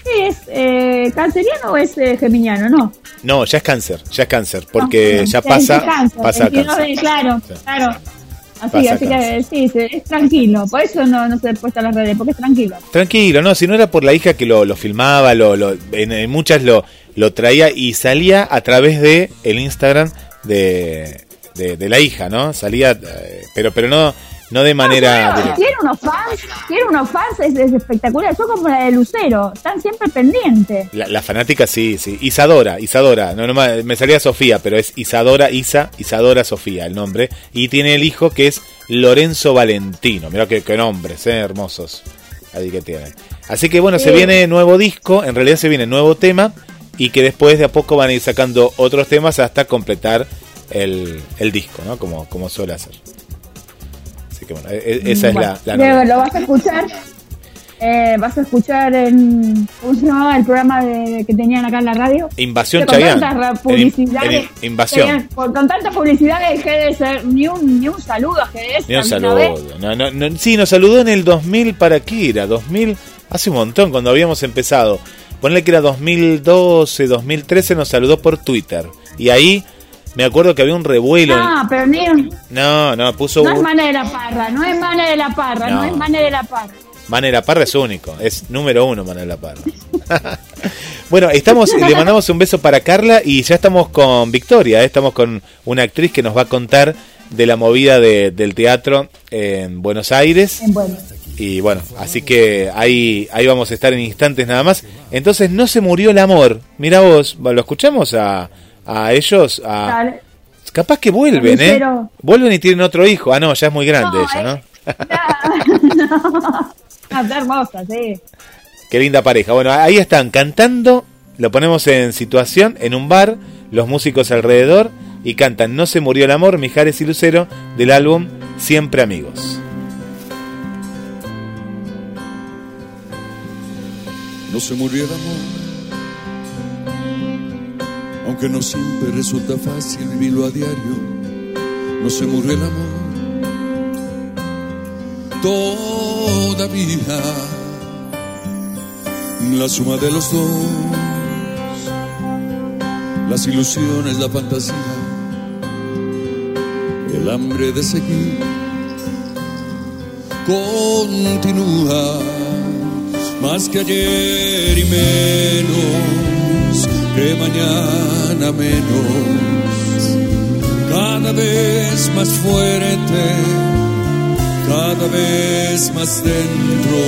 ¿qué es? Eh, ¿Canceriano o es eh, geminiano? No. No, ya es cáncer, ya es cáncer, porque ya pasa, cáncer, pasa cáncer. Claro, claro. Así, así que sí, es tranquilo. Por eso no, no se puesto en las redes, porque es tranquilo. Tranquilo, no, si no era por la hija que lo, lo filmaba, lo, lo, en, muchas lo, lo traía y salía a través de el Instagram de, de, de la hija, ¿no? Salía, eh, pero, pero no, no de manera. tiene unos fans, tiene unos fans, es, espectacular. Son como la de Lucero, están siempre pendientes. La, fanática sí, sí. Isadora, Isadora. No, no, me salía Sofía, pero es Isadora, Isa, Isadora Sofía el nombre. Y tiene el hijo que es Lorenzo Valentino. Mira qué, qué nombres, ¿eh? hermosos. Ahí que tienen. Así que bueno, se viene nuevo disco, en realidad se viene nuevo tema. Y que después de a poco van a ir sacando otros temas hasta completar el, el disco, ¿no? Como, como suele hacer. Así que bueno, e, e, esa es la, la Lo vas a escuchar. Eh, vas a escuchar en. ¿Cómo se llamaba el programa de, que tenían acá en la radio? Invasión Chayanne. Con invasión. con tanta publicidad de GDS, ni un, ni un saludo a GDS. Ni un saludo. No, no, no, sí, nos saludó en el 2000 para qué era, 2000, hace un montón cuando habíamos empezado. Ponle que era 2012, 2013, nos saludó por Twitter. Y ahí me acuerdo que había un revuelo. No, pero ni... No, no, puso... No es Mane de la Parra, no es Mane de la Parra, no, es Mane de la Parra. Mane de la Parra es único, es número uno Mane de la Parra. *laughs* bueno, estamos, le mandamos un beso para Carla y ya estamos con Victoria, ¿eh? estamos con una actriz que nos va a contar de la movida de, del teatro en Buenos Aires. En Buenos y bueno, así que ahí, ahí vamos a estar en instantes nada más. Entonces no se murió el amor. Mira vos, lo escuchamos a, a ellos. A... Capaz que vuelven, ¿eh? Vuelven y tienen otro hijo. Ah, no, ya es muy grande ella, ¿no? *laughs* no. *laughs* Está hermosa, sí. Qué linda pareja. Bueno, ahí están cantando. Lo ponemos en situación en un bar, los músicos alrededor y cantan No se murió el amor, Mijares y Lucero del álbum Siempre Amigos. no se murió el amor. Aunque no siempre resulta fácil vivirlo a diario, no se murió el amor. Todavía la suma de los dos, las ilusiones, la fantasía, el hambre de seguir, continúa más que ayer y menos que mañana menos, cada vez más fuerte, cada vez más dentro.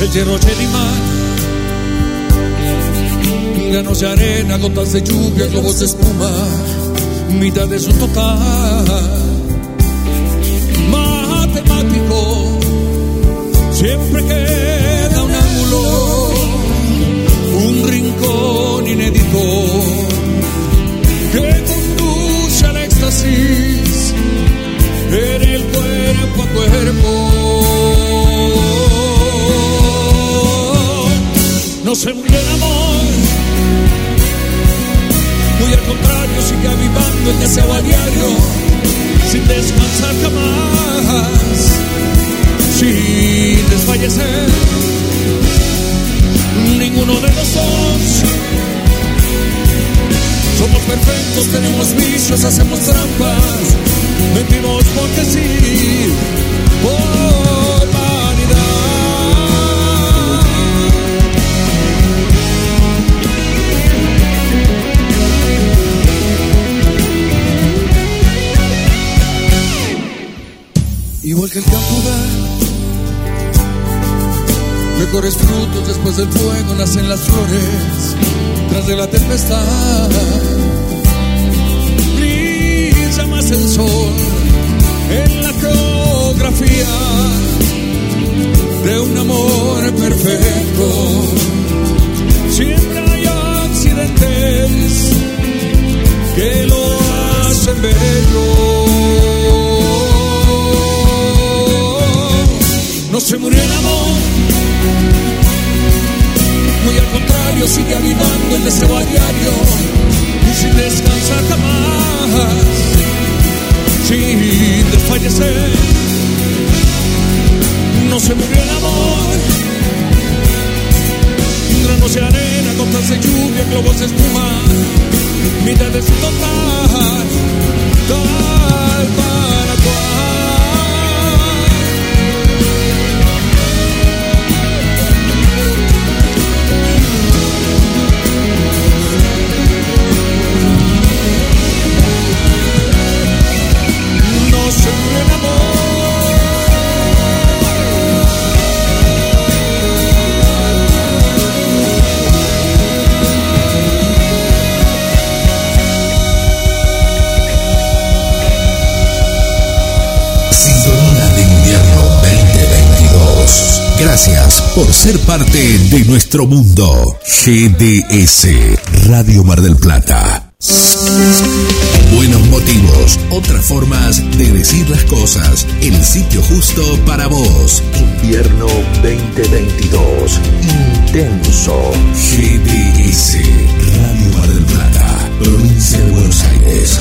El hierro mar, granos de arena, gotas de lluvia, globos de espuma, mitad de su total siempre queda un ángulo, un rincón inédito que conduce al éxtasis en el cuerpo a cuerpo. No se murió el amor, muy al contrario, sigue avivando el deseo a diario sin descansar jamás, sin desfallecer. Ninguno de los dos somos perfectos, tenemos vicios, hacemos trampas, mentimos porque sí. igual que el campo da. Mejores frutos después del fuego nacen las flores tras de la tempestad. Brilla más el sol en la geografía de un amor perfecto. Siempre hay accidentes que lo hacen bello. no se murió el amor. Contrario, sigue avivando el deseo a diario y sin descansar jamás, sin desfallecer. No se murió el amor. Granos de arena, gotas de lluvia, globos de espuma, mitad de por ser parte de nuestro mundo. GDS, Radio Mar del Plata. Buenos motivos, otras formas de decir las cosas. El sitio justo para vos. Invierno 2022. Intenso. GDS, Radio Mar del Plata, provincia de Buenos Aires.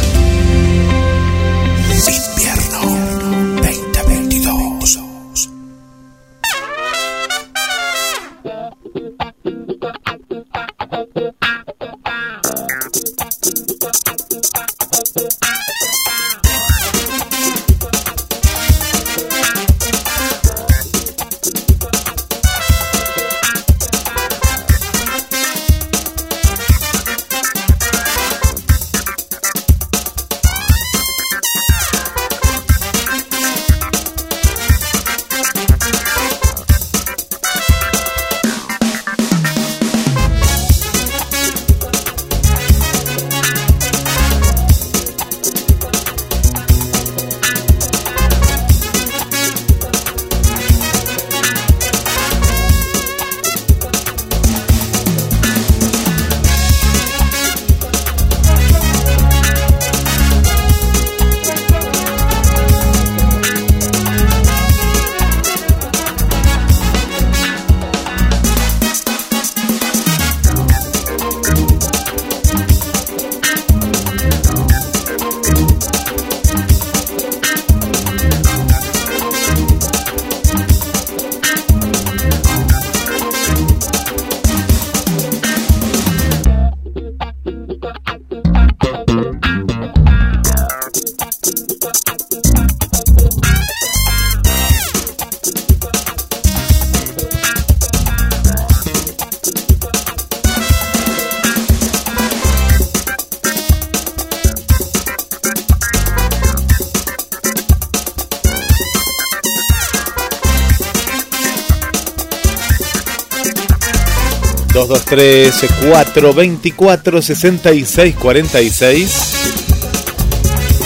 223 424 6646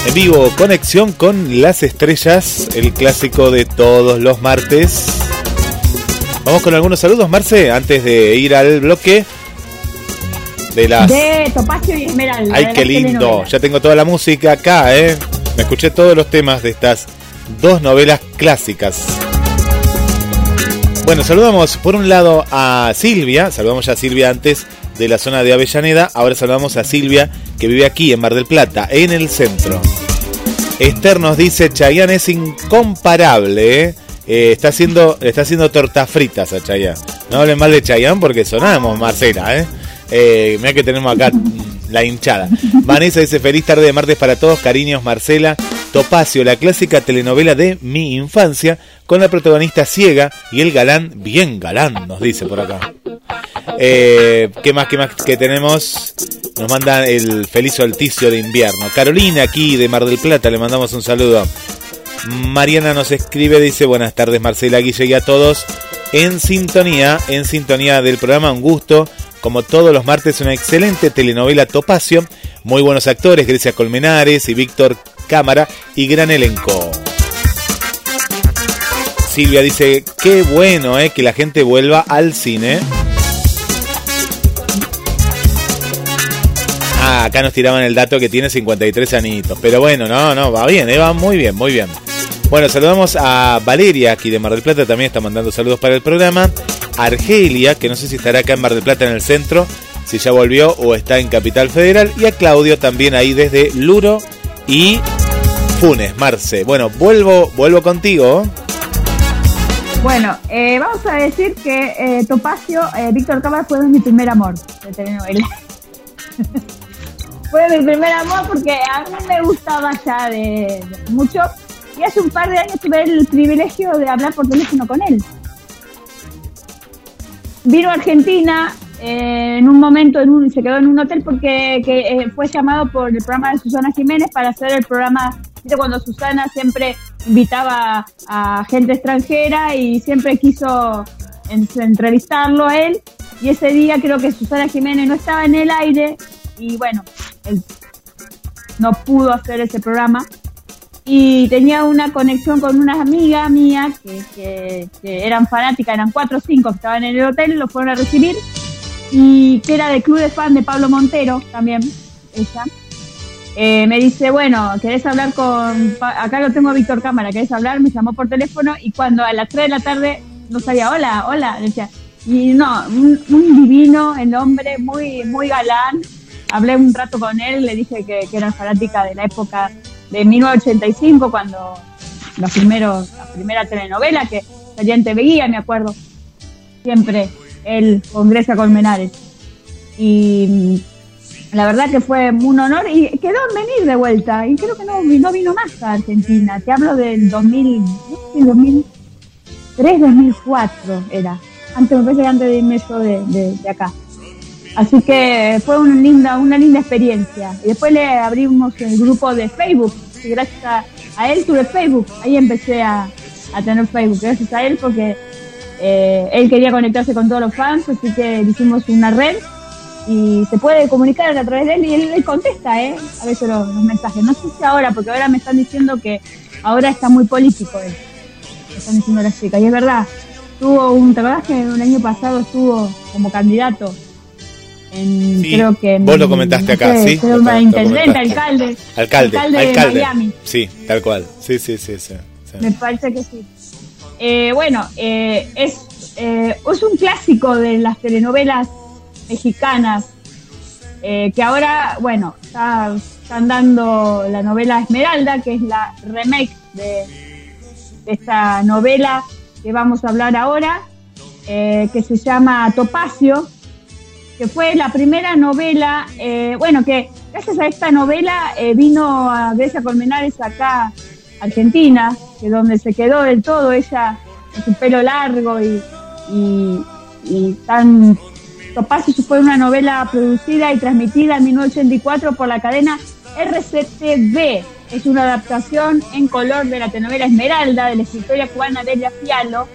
En vivo, conexión con las estrellas, el clásico de todos los martes. Vamos con algunos saludos, Marce, antes de ir al bloque de las... De Topacio y Esmeralda. Ay, qué lindo. Ya tengo toda la música acá, ¿eh? Me escuché todos los temas de estas dos novelas clásicas. Bueno, saludamos por un lado a Silvia, saludamos ya a Silvia antes de la zona de Avellaneda, ahora saludamos a Silvia que vive aquí en Mar del Plata, en el centro. Esther nos dice, Chayanne es incomparable, ¿eh? Eh, está haciendo está haciendo tortas fritas a Chayanne. No hablen mal de Chayanne porque sonamos, Marcela, ¿eh? eh mira que tenemos acá la hinchada. Vanessa dice, feliz tarde de martes para todos, cariños Marcela. Topacio, la clásica telenovela de mi infancia, con la protagonista ciega y el galán, bien galán, nos dice por acá. Eh, ¿Qué más, más que tenemos? Nos mandan el feliz solsticio de invierno. Carolina, aquí de Mar del Plata, le mandamos un saludo. Mariana nos escribe, dice, buenas tardes Marcela Guille y a todos. En sintonía, en sintonía del programa, un gusto. Como todos los martes, una excelente telenovela Topacio. Muy buenos actores, Grecia Colmenares y Víctor Cámara y gran elenco. Silvia dice, qué bueno eh, que la gente vuelva al cine. Ah, acá nos tiraban el dato que tiene 53 anitos. Pero bueno, no, no, va bien, eh, va muy bien, muy bien. Bueno, saludamos a Valeria, aquí de Mar del Plata, también está mandando saludos para el programa. Argelia, que no sé si estará acá en Mar del Plata en el centro, si ya volvió o está en Capital Federal. Y a Claudio también ahí desde Luro y Funes, Marce. Bueno, vuelvo, vuelvo contigo. Bueno, eh, vamos a decir que eh, Topacio, eh, Víctor Cámara fue mi primer amor *laughs* de telenovela. fue mi primer amor porque a mí me gustaba ya de, mucho y hace un par de años tuve el privilegio de hablar por teléfono con él. Vino a Argentina en un momento en un, se quedó en un hotel porque fue llamado por el programa de Susana Jiménez para hacer el programa cuando Susana siempre invitaba a gente extranjera y siempre quiso entrevistarlo a él. Y ese día creo que Susana Jiménez no estaba en el aire y bueno, él no pudo hacer ese programa. Y tenía una conexión con unas amigas mías que, eran fanáticas, eran cuatro o cinco que estaban en el hotel, lo fueron a recibir y que era del club de fan de Pablo Montero también, ella. Eh, me dice, bueno, ¿querés hablar con... Acá lo tengo a Víctor Cámara, ¿querés hablar? Me llamó por teléfono y cuando a las 3 de la tarde no sabía, hola, hola, decía, y no, un, divino, el hombre, muy, muy galán. Hablé un rato con él, le dije que, era fanática de la época de 1985, cuando los primeros, la primera telenovela que salía en TV me acuerdo, siempre él con Grecia Colmenares. Y la verdad que fue un honor y quedó en venir de vuelta. Y creo que no, no vino más a Argentina. Te hablo del 2000, 2003, 2004 era. Antes, me parece que antes de irme yo de, acá. Así que fue una linda, una linda experiencia. Y después le abrimos el grupo de Facebook. Y gracias a, él tuve Facebook. Ahí empecé a, tener Facebook. Gracias a él porque eh, él quería conectarse con todos los fans. Así que hicimos una red y se puede comunicar a través de él y él, contesta, ¿eh? A veces los, mensajes. No sé si ahora, porque ahora me están diciendo que ahora está muy político él. Me están diciendo las chicas. Y es verdad, tuvo un, ¿te acordás que el año pasado estuvo como candidato? En, creo que vos lo comentaste acá, sí. Creo intendente, alcalde, alcalde. Alcalde, de Miami. Sí, tal cual. Sí, sí, sí. sí, Me parece que sí. Eh, bueno, eh, es, eh, es un clásico de las telenovelas mexicanas, eh, que ahora, bueno, están dando la novela Esmeralda, que es la remake de, esta novela que vamos a hablar ahora, eh, que se llama Topacio, que fue la primera novela, eh, bueno, que gracias a esta novela vino a Grecia Colmenares acá, Argentina, que donde se quedó del todo ella con su pelo largo y, y tan Topacio fue una novela producida y transmitida en 1984 por la cadena RCTV. Es una adaptación en color de la telenovela Esmeralda de la escritora cubana Delia Fialo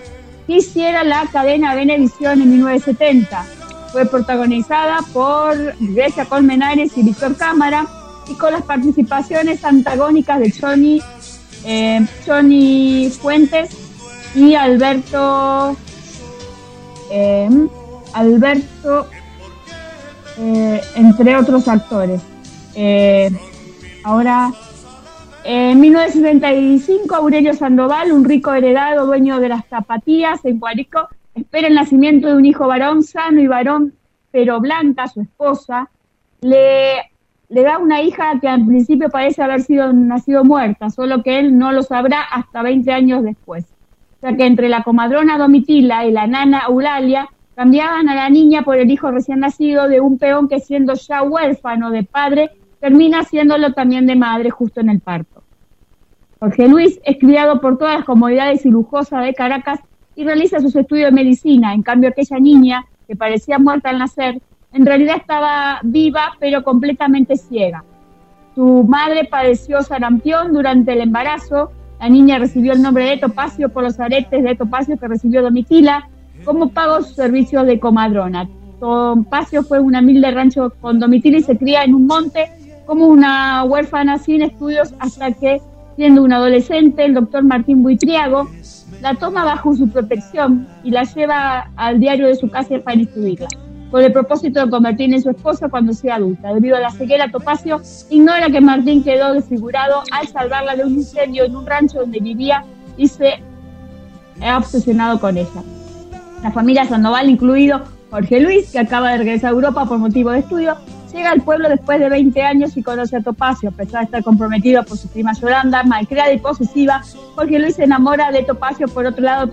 que hiciera la cadena Venevisión en 1970. Fue protagonizada por Grecia Colmenares y Víctor Cámara y con las participaciones antagónicas de Johnny, eh, Johnny Fuentes y Alberto eh, Alberto eh, entre otros actores. ahora, en 1975, Aurelio Sandoval, un rico heredado dueño de las zapatillas en Guarico, espera el nacimiento de un hijo varón sano y varón, pero Blanca, su esposa, le le da una hija que al principio parece haber sido nacido muerta, solo que él no lo sabrá hasta 20 años después. O sea que entre la comadrona Domitila y la nana Eulalia cambiaban a la niña por el hijo recién nacido de un peón que siendo ya huérfano de padre, termina siéndolo también de madre justo en el parto. Jorge Luis es criado por todas las comodidades y lujosas de Caracas y realiza sus estudios de medicina. En cambio, aquella niña, que parecía muerta al nacer, en realidad estaba viva, pero completamente ciega. Su madre padeció sarampión durante el embarazo. La niña recibió el nombre de Topacio por los aretes de Topacio que recibió Domitila como pago servicio de comadrona. Topacio fue un humilde rancho con Domitila y se cría en un monte como una huérfana sin estudios hasta que, siendo un adolescente, el doctor Martín Buitriago la toma bajo su protección y la lleva al diario de su casa para instruirla con el propósito de convertirla en su esposa cuando sea adulta. Debido a la ceguera, Topacio ignora que Martín quedó desfigurado al salvarla de un incendio en un rancho donde vivía y se ha obsesionado con ella. La familia Sandoval, incluido Jorge Luis, que acaba de regresar a Europa por motivo de estudio, llega al pueblo después de 20 años y conoce a Topacio. A pesar de estar comprometido por su prima Yolanda, malcriada y posesiva, Jorge Luis se enamora de Topacio. Por otro lado,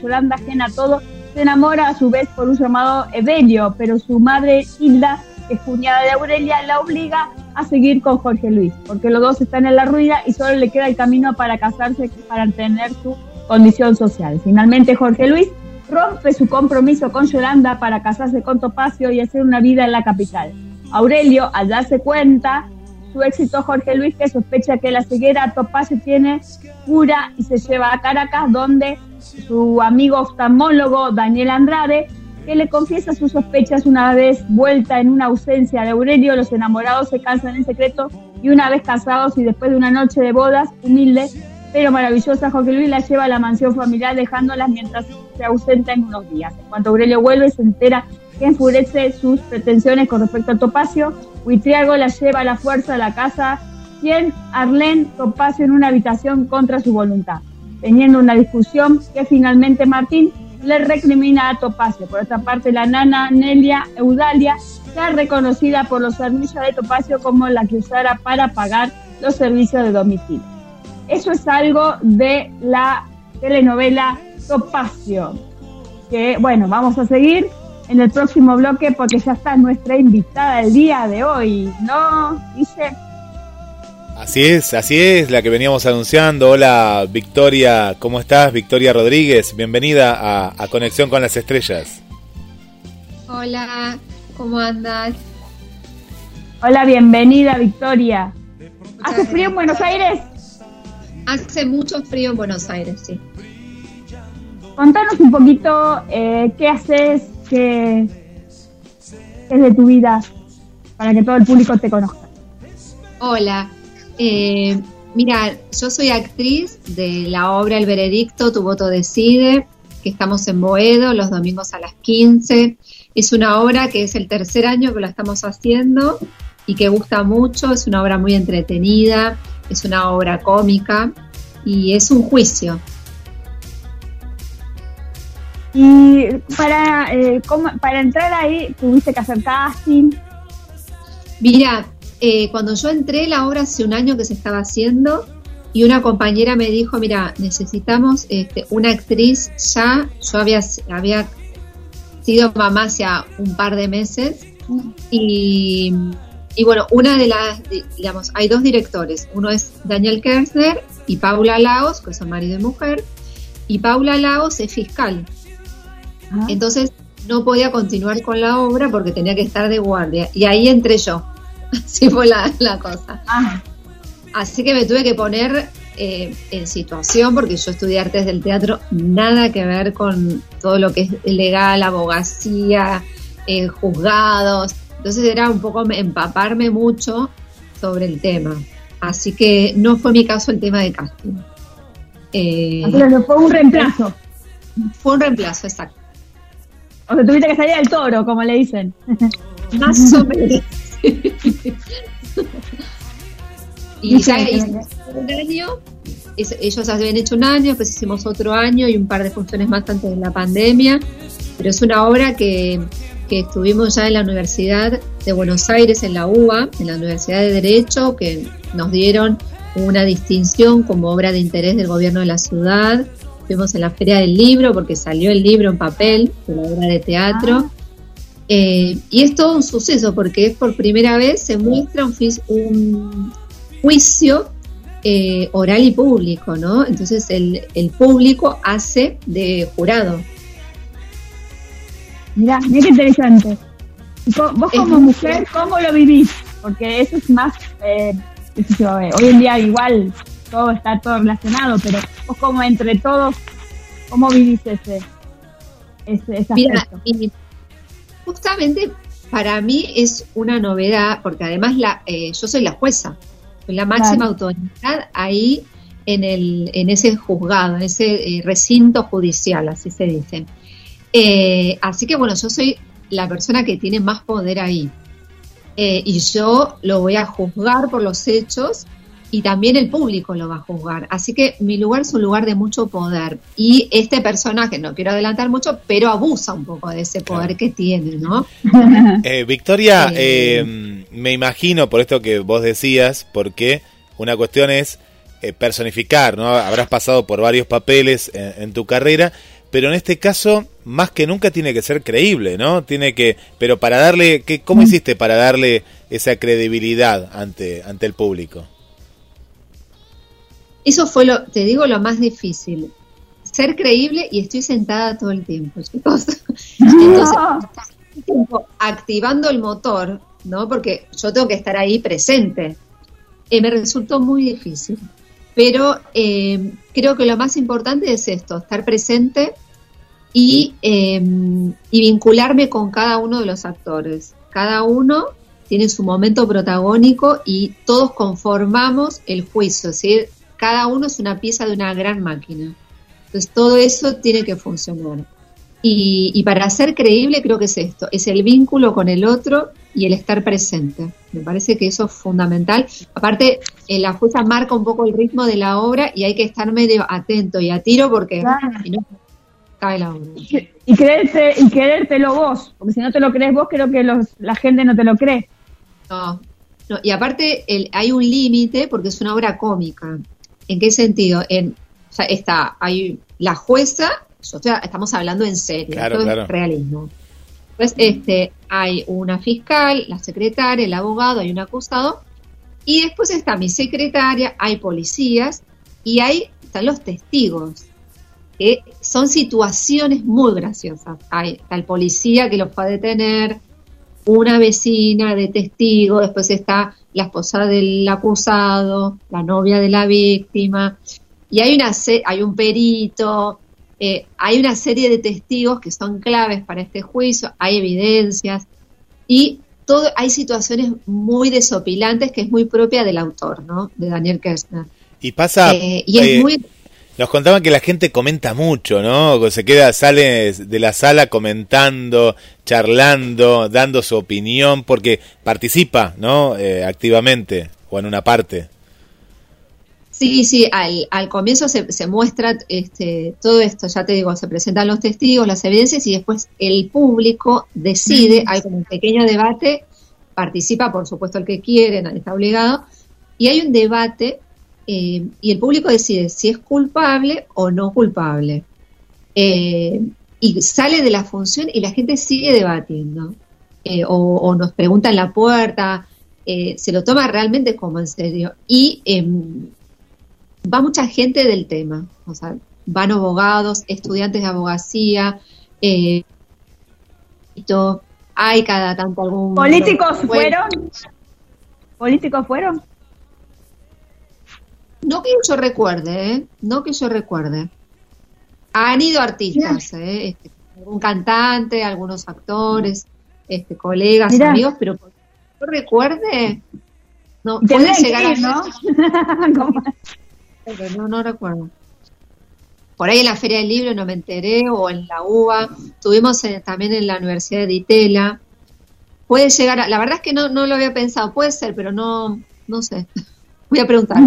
Yolanda, ajena a todo, se enamora a su vez por un llamado Evelio, pero su madre Hilda, que es cuñada de Aurelia, la obliga a seguir con Jorge Luis, porque los dos están en la ruina y solo le queda el camino para casarse, para tener su condición social. Finalmente Jorge Luis rompe su compromiso con Yolanda para casarse con Topacio y hacer una vida en la capital. Aurelio, al darse cuenta su éxito Jorge Luis, que sospecha que la ceguera Topacio tiene cura y se lleva a Caracas, donde su amigo oftalmólogo Daniel Andrade, que le confiesa sus sospechas una vez vuelta en una ausencia de Aurelio, los enamorados se cansan en secreto y una vez casados y después de una noche de bodas humilde pero maravillosa, Jorge Luis la lleva a la mansión familiar dejándolas mientras se ausenta en unos días. En cuanto Aurelio vuelve, se entera que enfurece sus pretensiones con respecto a Topacio. Huitriago la lleva a la fuerza a la casa, quien Arlén Topacio en una habitación contra su voluntad teniendo una discusión que finalmente Martín le recrimina a Topacio. Por otra parte, la nana Nelia Eudalia sea reconocida por los servicios de Topacio como la que usara para pagar los servicios de domicilio. Eso es algo de la telenovela Topacio, que bueno, vamos a seguir en el próximo bloque porque ya está nuestra invitada el día de hoy, ¿no? Dice... Así es, así es, la que veníamos anunciando. Hola Victoria, ¿cómo estás? Victoria Rodríguez, bienvenida a, Conexión con las Estrellas. Hola, ¿cómo andas? Hola, bienvenida Victoria. ¿Hace frío en Buenos Aires? Hace mucho frío en Buenos Aires, sí. Contanos un poquito eh, qué haces, qué es de tu vida, para que todo el público te conozca. Hola, eh, mira, yo soy actriz de la obra El Veredicto, Tu voto decide, que estamos en Boedo los domingos a las 15. Es una obra que es el tercer año que la estamos haciendo y que gusta mucho, es una obra muy entretenida, es una obra cómica y es un juicio. Y para, eh, para entrar ahí, tuviste que hacer casting. Mira, eh, cuando yo entré, la obra hace un año que se estaba haciendo y una compañera me dijo, mira, necesitamos este, una actriz ya. Yo había, había sido mamá hace un par de meses y, bueno, una de las, digamos, hay dos directores. Uno es Daniel Kersner y Paula Laos, que son marido y mujer, y Paula Laos es fiscal. Ah. Entonces no podía continuar con la obra porque tenía que estar de guardia. Y ahí entré yo. *laughs* Así fue la, cosa. Ah. Así que me tuve que poner eh, en situación, porque yo estudié artes del teatro, nada que ver con todo lo que es legal, abogacía, eh, juzgados. Entonces era un poco empaparme mucho sobre el tema. Así que no fue mi caso el tema de casting. Eh, fue un reemplazo. Fue un reemplazo, exacto. O sea, tuviste que salir del toro, como le dicen. *laughs* Más o menos. *laughs* y ya hicimos un año, ellos habían hecho un año, pues hicimos otro año y un par de funciones más antes de la pandemia, pero es una obra que, que estuvimos ya en la Universidad de Buenos Aires, en la UBA, en la Universidad de Derecho, que nos dieron una distinción como obra de interés del gobierno de la ciudad. Estuvimos en la Feria del Libro porque salió el libro en papel de la obra de teatro. Ah. Eh, y es todo un suceso porque es por primera vez se muestra un, juicio eh, oral y público, ¿no? Entonces el, el público hace de jurado. Mira, mira qué interesante. Vos como mujer, ¿cómo lo vivís? Porque eso es más, eh, hoy en día igual todo está todo relacionado, pero vos como entre todos, ¿cómo vivís ese, ese, justamente para mí es una novedad, porque además la, eh, yo soy la jueza, soy la máxima autoridad ahí en, el, en ese juzgado, en ese eh, recinto judicial, así se dice. Eh, así que bueno, yo soy la persona que tiene más poder ahí. y yo lo voy a juzgar por los hechos y también el público lo va a juzgar. Así que mi lugar es un lugar de mucho poder. Y este personaje, no quiero adelantar mucho, pero abusa un poco de ese poder que tiene, ¿no? *laughs* Eh, Victoria, eh, me imagino por esto que vos decías, porque una cuestión es eh, personificar, ¿no? Habrás pasado por varios papeles en, tu carrera, pero en este caso, más que nunca tiene que ser creíble, ¿no? Tiene que, pero para darle, ¿qué, ¿cómo mm. hiciste para darle esa credibilidad ante, ante el público? Eso fue, lo, te digo, lo más difícil. Ser creíble y estoy sentada todo el tiempo, chicos. *laughs* Entonces, activando el motor, ¿no? Porque yo tengo que estar ahí presente. Eh, me resultó muy difícil. Pero eh, creo que lo más importante es esto, estar presente y, eh, y vincularme con cada uno de los actores. Cada uno tiene su momento protagónico y todos conformamos el juicio, ¿sí? cada uno es una pieza de una gran máquina. Entonces todo eso tiene que funcionar. Y, para ser creíble creo que es esto, es el vínculo con el otro y el estar presente. Me parece que eso es fundamental. Aparte, eh, la jueza marca un poco el ritmo de la obra y hay que estar medio atento y a tiro porque si no cae la obra. Y, creerte, y querértelo vos, porque si no te lo crees vos, creo que los, la gente no te lo cree. No, no y aparte el, hay un límite porque es una obra cómica. ¿En qué sentido? En, o está, hay la jueza, estamos hablando en serio, claro, es realismo. Pues este, hay una fiscal, la secretaria, el abogado, hay un acusado, y después está mi secretaria, hay policías y ahí están los testigos, que son situaciones muy graciosas. Hay, está el policía que los va a detener, una vecina de testigo, después está la esposa del acusado, la novia de la víctima, y hay, una, hay un perito, eh, hay una serie de testigos que son claves para este juicio, hay evidencias, y todo, hay situaciones muy desopilantes que es muy propia del autor, ¿no? De Daniel Kirchner. Y pasa... Eh, y es eh, muy nos contaban que la gente comenta mucho, ¿no? Se queda, sale de la sala comentando, charlando, dando su opinión, porque participa, ¿no? Eh, activamente, o en una parte. Sí, sí, al, al comienzo se, se, muestra este, todo esto, ya te digo, se presentan los testigos, las evidencias y después el público decide, hay como un pequeño debate, participa por supuesto el que quiere, nadie está obligado, y hay un debate eh, y el público decide si es culpable o no culpable. Eh, y sale de la función y la gente sigue debatiendo. Eh, o, nos pregunta en la puerta, se lo toma realmente como en serio. Y em, va mucha gente del tema, o sea, van abogados, estudiantes de abogacía, hay cada tanto algún... ¿Políticos fueron? ¿Políticos fueron? No que yo recuerde, ¿eh? No que yo recuerde. Han ido artistas, ¿eh? Este, algún cantante, algunos actores, este, colegas, Mirá. amigos, pero por- yo recuerde, no, puede llegar a ir, ¿no? *laughs* Pero no, no recuerdo. Por ahí en la Feria del Libro no me enteré, o en la UBA, tuvimos también en la Universidad de Ditela. Puede llegar a, la verdad es que no, no lo había pensado, puede ser, pero no, no sé. *laughs* Voy a preguntar.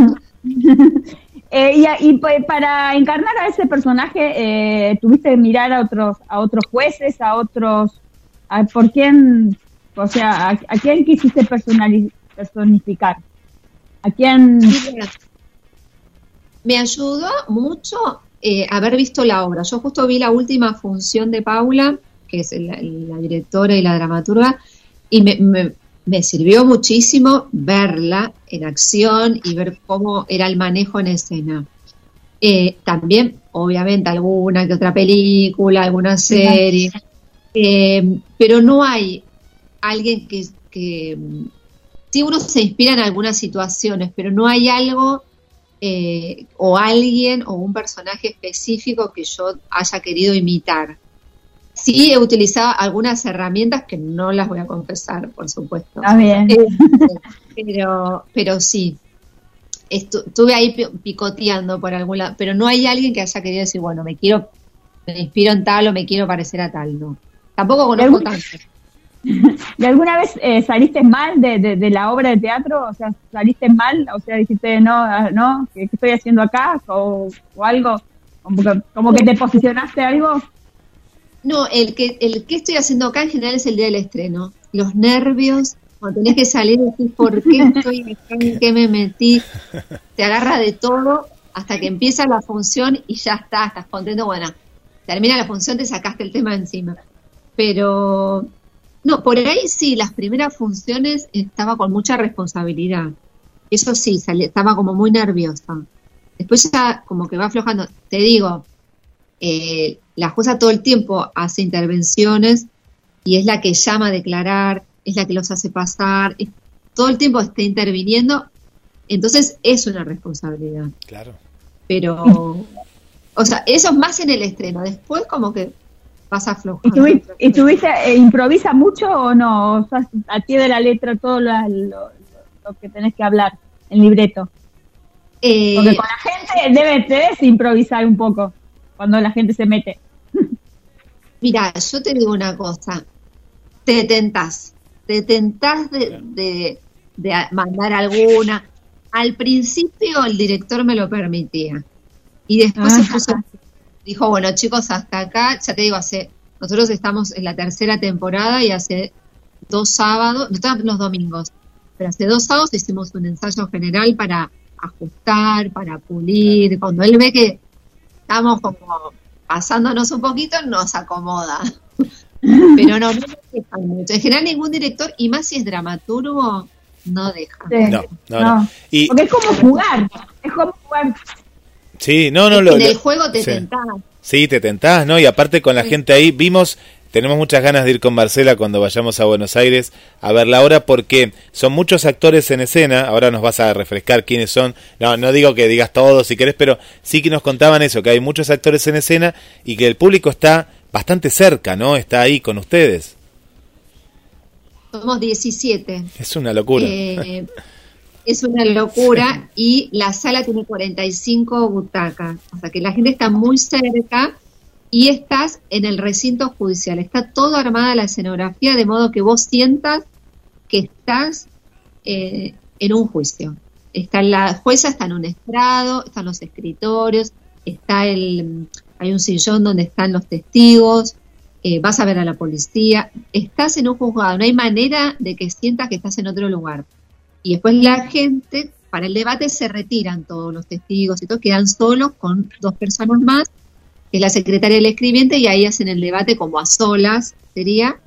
*laughs* Eh, y, y pa- para encarnar a ese personaje, eh, tuviste que mirar a otros, a otros jueces, a otros, a, por quién, o sea, a, a quién quisiste personificar, a quién, Me ayudó mucho eh, haber visto la obra. Yo justo vi la última función de Paula, que es la, la directora y la dramaturga, y me, me- me sirvió muchísimo verla en acción y ver cómo era el manejo en escena. Eh, también, obviamente, alguna que otra película, alguna serie, eh, pero no hay alguien que, que sí uno se inspira en algunas situaciones, pero no hay algo eh, o alguien o un personaje específico que yo haya querido imitar. Sí he utilizado algunas herramientas que no las voy a confesar, por supuesto. está bien. Eh, pero, pero sí. Estu- estuve ahí pi- picoteando por algún lado, pero no hay alguien que haya querido decir, bueno, me quiero, me inspiro en tal o me quiero parecer a tal, no. Tampoco conozco tanto. *laughs* ¿Y alguna vez eh, saliste mal de, de, la obra de teatro? O sea, ¿saliste mal? O sea, dijiste, no, ah, no, ¿qué, estoy haciendo acá? O, o algo, como que, te posicionaste algo. No, el que, el que estoy haciendo acá en general es el día del estreno. Los nervios, cuando tenés que salir y decir, ¿por qué estoy? ¿En qué me metí? Te agarra de todo hasta que empieza la función y ya está, estás contento. Bueno, termina la función, te sacaste el tema encima. Pero, no, por ahí sí, las primeras funciones estaba con mucha responsabilidad. Eso sí, salí- estaba como muy nerviosa. Después ya como que va aflojando. Te digo, eh, la jueza todo el tiempo hace intervenciones y es la que llama a declarar, es la que los hace pasar, es- todo el tiempo está interviniendo, entonces es una responsabilidad. Claro. Pero, o sea, eso es más en el estreno, después como que vas ¿Y aflojando. tuviste, y tuviste, eh, improvisa mucho o no? O sea, al pie de la letra todo lo, lo- lo que tenés que hablar en libreto. Eh, Porque con la gente debes, debes improvisar un poco cuando la gente se mete. Mira, yo te digo una cosa, te tentás, te tentás de, de- de a- mandar alguna. Al principio el director me lo permitía y después se Ah. puso, dijo, bueno chicos, hasta acá, ya te digo, hace, nosotros estamos en la tercera temporada y hace dos sábados, no estamos los domingos, pero hace dos sábados hicimos un ensayo general para ajustar, para pulir, cuando él ve que estamos como pasándonos un poquito, nos acomoda. *laughs* Pero no, no nos dejan mucho. En general ningún director, y más si es dramaturgo, no deja. Sí. No, no, no. Y Porque es como jugar, es como jugar. Sí, no, no lo. en el juego te sí. tentás. Sí, te tentás, ¿no? Y aparte con la gente ahí, vimos, tenemos muchas ganas de ir con Marcela cuando vayamos a Buenos Aires a ver la obra porque son muchos actores en escena, ahora nos vas a refrescar quiénes son, no, no digo que digas todos si querés, pero sí que nos contaban eso, que hay muchos actores en escena y que el público está bastante cerca, ¿no? Está ahí con ustedes. Somos 17. Es una locura. Eh, *laughs* es una locura y la sala tiene 45 butacas. O sea que la gente está muy cerca y estás en el recinto judicial. Está todo armada la escenografía de modo que vos sientas que estás eh, en un juicio. Está la jueza está en un estrado, están los escritorios, está el hay un sillón donde están los testigos, eh, vas a ver a la policía, estás en un juzgado, no hay manera de que sientas que estás en otro lugar. Y después la gente, para el debate se retiran todos los testigos y todos quedan solos con dos personas más, que es la secretaria del escribiente, y ahí hacen el debate como a solas, sería,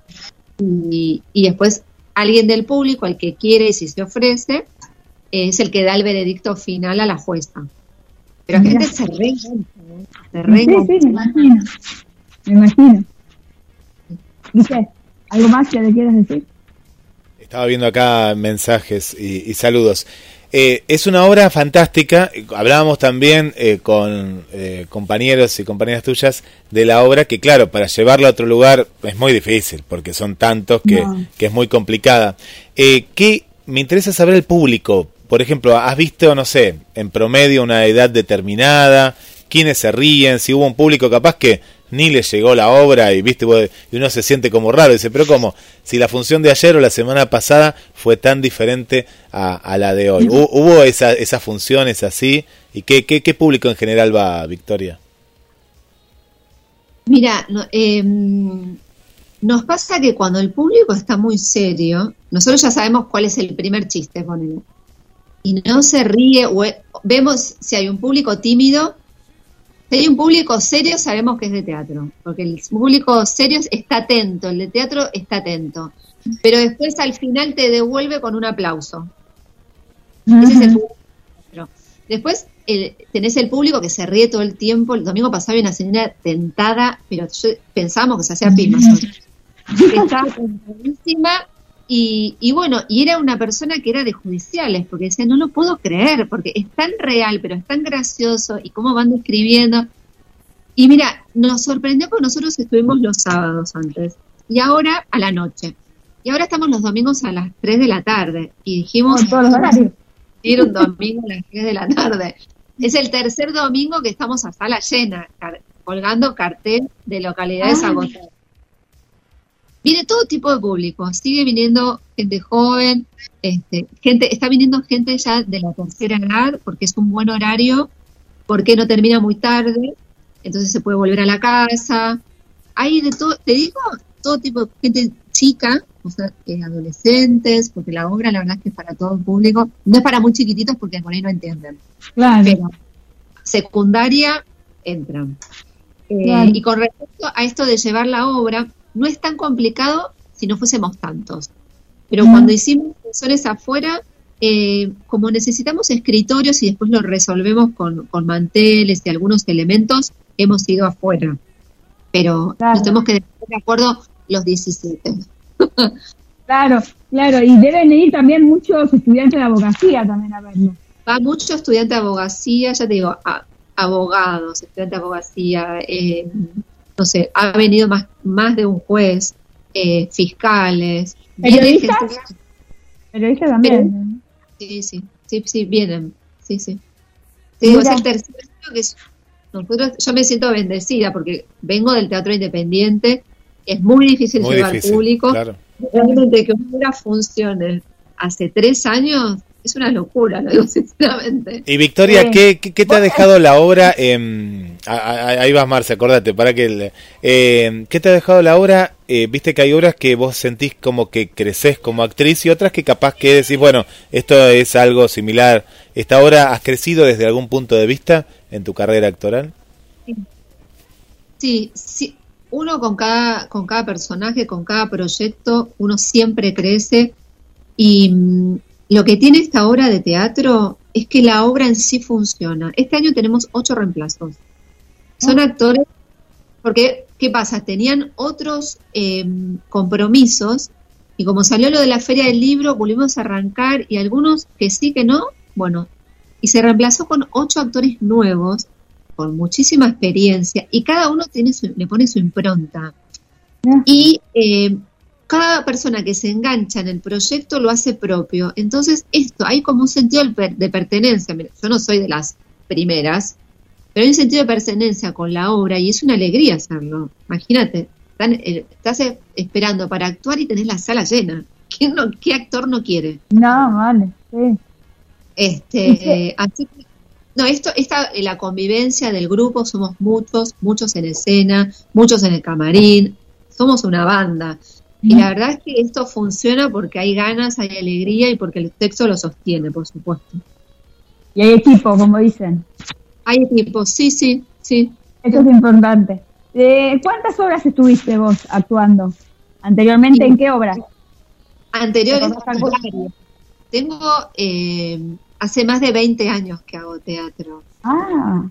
y, y después alguien del público, el que quiere y si se ofrece, es el que da el veredicto final a la jueza. Pero la gente se reengancha, ¿eh? se Sí, sí, me imagino. Me imagino. Dice, ¿algo más que le quieras decir? Estaba viendo acá mensajes y, y saludos. Eh, es una obra fantástica. Hablábamos también eh, con eh, compañeros y compañeras tuyas de la obra que, claro, para llevarla a otro lugar es muy difícil porque son tantos que, No. que es muy complicada. Eh, ¿qué, me interesa saber el público. Por ejemplo, ¿has visto, no sé, en promedio una edad determinada? ¿Quiénes se ríen? Si hubo un público capaz que ni le llegó la obra y viste y uno se siente como raro dice pero como si la función de ayer o la semana pasada fue tan diferente a, a la de hoy ¿Hu- hubo esa, esas funciones así y qué, qué, qué público en general va Victoria Mira, no, eh, nos pasa que cuando el público está muy serio, nosotros ya sabemos cuál es el primer chiste, ponele. Y no se ríe, o vemos si hay un público tímido. Si hay un público serio, sabemos que es de teatro, porque el público serio está atento, el de teatro está atento. Pero después al final te devuelve con un aplauso. Ese es el público. Después el- tenés el público que se ríe todo el tiempo. El domingo pasado había una señora tentada, pero yo, pensábamos que se hacía filmas. Estaba tentadísima y, y bueno, y era una persona que era de judiciales, porque decía, no lo puedo creer, porque es tan real, pero es tan gracioso, y cómo van describiendo. Y mira, nos sorprendió porque nosotros estuvimos los sábados antes, y ahora a la noche. Y ahora estamos los domingos a las 3 de la tarde, y dijimos, todos los *laughs* ir un domingo a las 3 de la tarde. Es el tercer domingo que estamos a sala llena, colgando cartel de localidades agotadas. Viene todo tipo de público, sigue viniendo gente joven, este, gente, está viniendo gente ya de la tercera edad, porque es un buen horario, porque no termina muy tarde, entonces se puede volver a la casa. Hay de todo, te digo, todo tipo de gente chica, o sea, eh, adolescentes, porque la obra la verdad es que es para todo el público, no es para muy chiquititos porque por ahí no entienden, Claro. pero secundaria entran. Eh, Claro. Y con respecto a esto de llevar la obra, no es tan complicado si no fuésemos tantos. Pero Mm. cuando hicimos funciones afuera, eh, como necesitamos escritorios y después lo resolvemos con, con manteles y algunos elementos, hemos ido afuera. Pero Claro. nos tenemos que poner de acuerdo los 17. *laughs* Claro, claro. Y deben ir también muchos estudiantes de abogacía también a verlo. Va mucho estudiante de abogacía, ya te digo, a- abogados, estudiante de abogacía, eh, no sé, ha venido más, más de un juez, eh, fiscales. ¿Periodistas? gente- Periodistas también. Sí, sí, sí, sí, vienen, sí, sí. Te digo, es Mira. el tercer año que es- nosotros, yo me siento bendecida porque vengo del teatro independiente, es muy difícil muy llevar difícil público, claro realmente que una obra funcione hace tres años es una locura, lo digo sinceramente. Y Victoria, Sí. ¿qué, qué, te ha dejado la obra? a- ahí vas, Marce, acordate, para que... em, ¿Qué te ha dejado la obra? Eh, Viste que hay obras que vos sentís como que creces como actriz y otras que capaz que decís, bueno, esto es algo similar. ¿Esta obra has crecido desde algún punto de vista en tu carrera actoral? Sí, sí, uno con cada, con cada personaje, con cada proyecto, uno siempre crece y mm, lo que tiene esta obra de teatro es que la obra en sí funciona. Este año tenemos ocho reemplazos. Son actores, porque, ¿qué pasa? Tenían otros eh, compromisos y como salió lo de la feria del libro, volvimos a arrancar y algunos que sí, que no, bueno, y se reemplazó con ocho actores nuevos con muchísima experiencia y cada uno tiene su- le pone su impronta. Ya. Y eh, cada persona que se engancha en el proyecto lo hace propio. Entonces, esto, hay como un sentido de pertenencia. Mira, yo no soy de las primeras, pero hay un sentido de pertenencia con la obra y es una alegría hacerlo. Imagínate, están, eh, estás eh, esperando para actuar y tenés la sala llena. ¿Quién no, ¿Qué actor no quiere? No, vale. Sí. Este, así que, no, esto, esta, eh, la convivencia del grupo, somos muchos, muchos en escena, muchos en el camarín, somos una banda. Y la verdad es que esto funciona porque hay ganas, hay alegría y porque el texto lo sostiene, por supuesto. Y hay equipo, como dicen. Hay equipos, sí, sí, sí. Eso es importante. Eh, ¿Cuántas obras estuviste vos actuando? ¿Anteriormente en qué obras? Anteriores, tengo, eh, hace más de 20 años que hago teatro. Ah,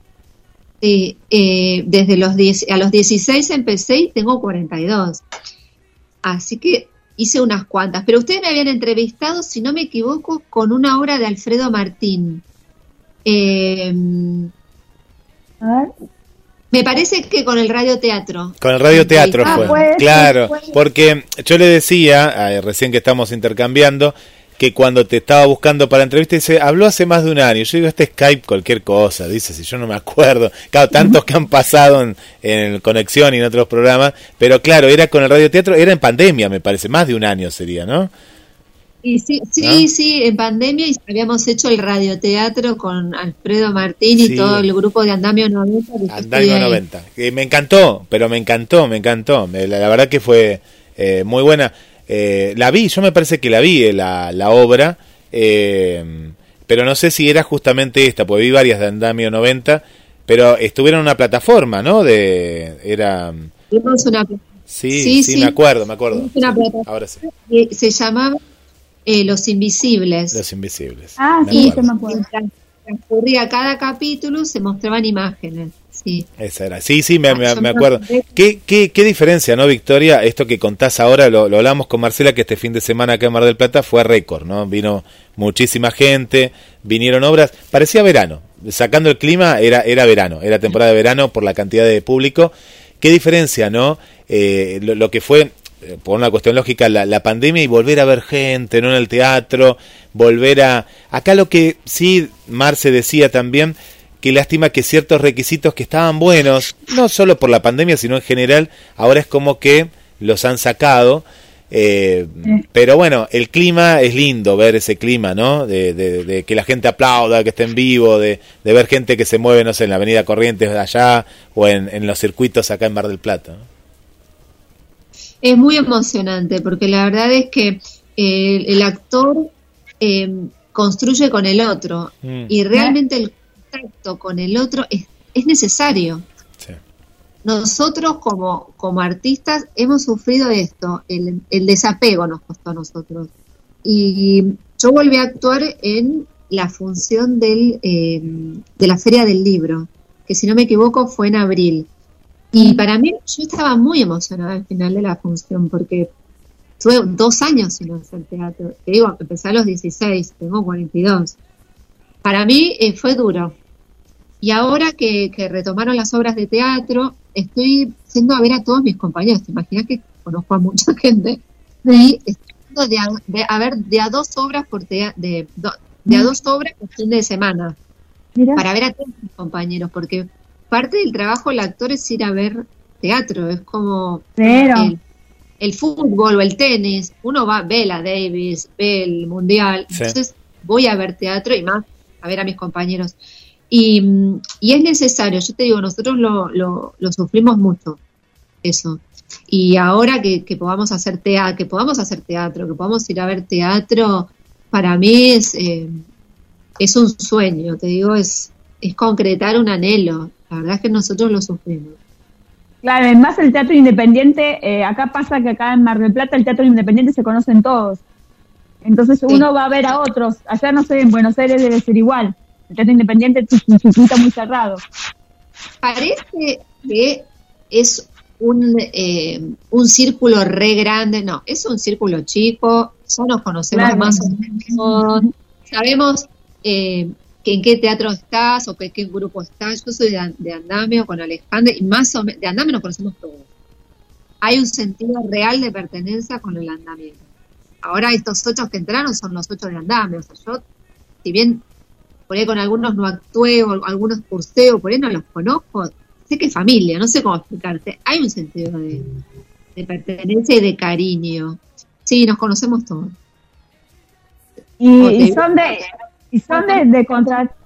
Sí, eh, desde los 10, a los 16 empecé y tengo 42. Así que hice unas cuantas, pero ustedes me habían entrevistado, si no me equivoco, con una obra de Alfredo Martín. Eh, me parece que con el radioteatro. Con el radioteatro ah, fue. claro, porque yo le decía, eh, recién que estamos intercambiando, que cuando te estaba buscando para entrevista, dice, habló hace más de un año. Yo digo, este Skype, cualquier cosa, dice, si yo no me acuerdo. Claro, tantos que han pasado en, en Conexión y en otros programas, pero claro, era con el radioteatro, era en pandemia, me parece, más de un año sería, ¿no? Y sí, sí, sí, en pandemia habíamos hecho el radioteatro con Alfredo Martín y todo el grupo de Andamio 90. Andamio 90. me encantó, pero me encantó, me encantó. La, verdad que fue eh, muy buena. Eh, la vi, yo me parece que la vi eh, la, la obra, pero no sé si era justamente esta, porque vi varias de Andamio 90, pero estuvieron en una plataforma, ¿no? De, era... Una... Sí, sí, me acuerdo, me acuerdo. Ahora sí. Se llamaba eh, Los Invisibles. Los Invisibles. Ah, sí, se me acuerdo. Transcurría cada capítulo, se mostraban imágenes. Sí. Esa era. Sí, sí, me, ah, me, acuerdo. ¿Qué, qué, qué diferencia, ¿no, Victoria? Esto que contás ahora, lo, lo hablamos con Marcela, que este fin de semana acá en Mar del Plata fue récord, ¿no? Vino muchísima gente, vinieron obras, parecía verano. Sacando el clima, era, era verano, era temporada de verano por la cantidad de público. ¿Qué diferencia, no? Eh, lo, lo, que fue por una cuestión lógica, la, pandemia y volver a ver gente, ¿no? En el teatro, volver a... Acá lo que sí Marce decía también, que lástima que ciertos requisitos que estaban buenos, no solo por la pandemia, sino en general, ahora es como que los han sacado. Eh, pero bueno, el clima es lindo ver ese clima, ¿no? De, de, que la gente aplauda, que esté en vivo, de, ver gente que se mueve, no sé, en la Avenida Corrientes de allá o en, en los circuitos acá en Mar del Plata. Es muy emocionante porque la verdad es que eh, el actor eh, construye con el otro mm. y realmente el contacto con el otro es, es necesario. Nosotros como, como artistas hemos sufrido esto, el, el desapego nos costó a nosotros. Y yo volví a actuar en la función del, eh, de la Feria del Libro, que si no me equivoco fue en abril. Y para mí, yo estaba muy emocionada al final de la función porque tuve dos años sin hacer teatro. Te digo, empecé a los 16, tengo 42. Para mí eh, fue duro. Y ahora que, retomaron las obras de teatro, estoy yendo a ver a todos mis compañeros. Te imaginas que conozco a mucha *laughs* gente. Y estoy de a, de, a ver de a dos obras por de, de a dos obras por fin de semana. Para ver a todos mis compañeros, porque parte del trabajo del actor es ir a ver teatro, es como el, fútbol o el tenis, uno va, ve la Davis, ve el Mundial, entonces voy a ver teatro y más a ver a mis compañeros. Y, es necesario, yo te digo, nosotros lo, lo, sufrimos mucho, eso. Y ahora que, podamos hacer teatro, que podamos hacer teatro, que podamos ir a ver teatro, para mí es, eh, es un sueño, te digo, es, es concretar un anhelo. La verdad es que nosotros lo sufrimos. Claro, además el teatro independiente, eh, acá pasa que acá en Mar del Plata el teatro independiente se conocen todos. Entonces uno va a ver a otros. Allá no sé, en Buenos Aires debe ser igual. El teatro independiente es un circuito muy cerrado. Parece que es un, eh, un círculo re grande, no, es un círculo chico, ya nos conocemos más o menos, sabemos eh, que en qué teatro estás o que qué grupo estás. Yo soy de, Andamio con Alejandro y más o menos, de Andamio nos conocemos todos. Hay un sentido real de pertenencia con el andamio. Ahora estos ocho que entraron son los ocho de andamio. O sea, yo, si bien por ahí con algunos no actué o algunos curseo, por ahí no los conozco, sé que es familia, no sé cómo explicarte. Hay un sentido de, pertenencia y de cariño. Sí, nos conocemos todos. y son de, y son de, de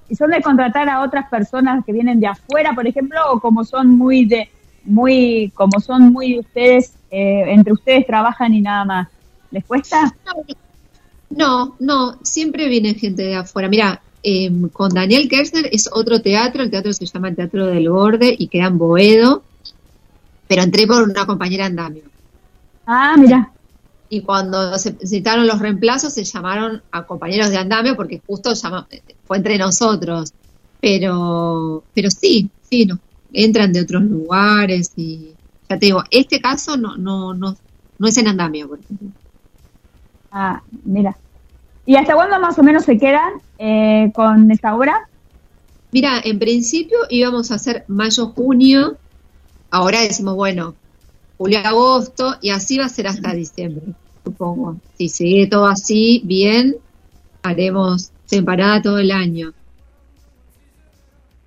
y son de contratar a otras personas que vienen de afuera, por ejemplo, o como son muy de muy como son muy ustedes eh, entre ustedes trabajan y nada más. ¿Les cuesta? No, no, siempre viene gente de afuera. Mira, em, con Daniel Kershner es otro teatro, el teatro se llama el Teatro del Borde y queda en Boedo, pero entré por una compañera andamio. Ah, mira y cuando se citaron los reemplazos se llamaron a compañeros de andamio porque justo fue entre nosotros. Pero, pero sí, sí, no, entran de otros lugares y ya te digo, este caso no, no, no, no es en andamio, por ejemplo. Ah, mira. ¿Y hasta cuándo más o menos se quedan eh, con esta obra? Mira, en principio íbamos a hacer mayo-junio, ahora decimos, bueno, julio-agosto, y así va a ser hasta diciembre, supongo. Si sigue todo así, bien, haremos temporada todo el año.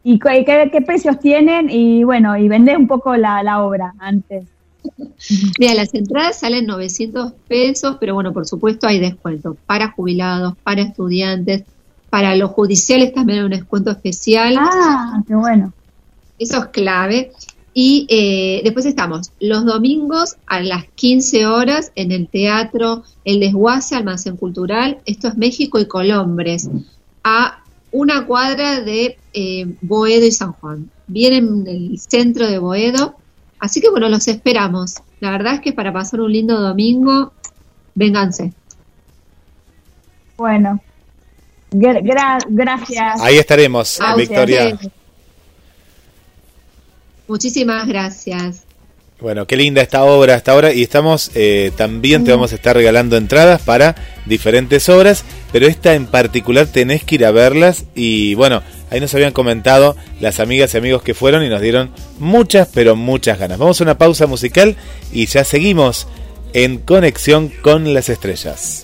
¿Y qué, precios tienen? Y bueno, y vender un poco la, la obra antes. *laughs* Mira, las entradas salen 900 pesos, pero bueno, por supuesto hay descuento para jubilados, para estudiantes, para los judiciales también hay un descuento especial. Ah, qué bueno. Eso es clave. Y eh, después estamos los domingos a las 15 horas en el Teatro El Desguace, Almacén Cultural. Esto es México y Colombres, a una cuadra de eh, Boedo y San Juan. Vienen en el centro de Boedo. Así que bueno, los esperamos. La verdad es que para pasar un lindo domingo, vénganse. Bueno, gracias. Ahí estaremos, Victoria. Muchísimas gracias. Bueno, qué linda esta obra hasta ahora y estamos eh, también te vamos a estar regalando entradas para diferentes obras, pero esta en particular tenés que ir a verlas y bueno, ahí nos habían comentado las amigas y amigos que fueron y nos dieron muchas, pero muchas ganas. Vamos a una pausa musical y ya seguimos en conexión con las estrellas.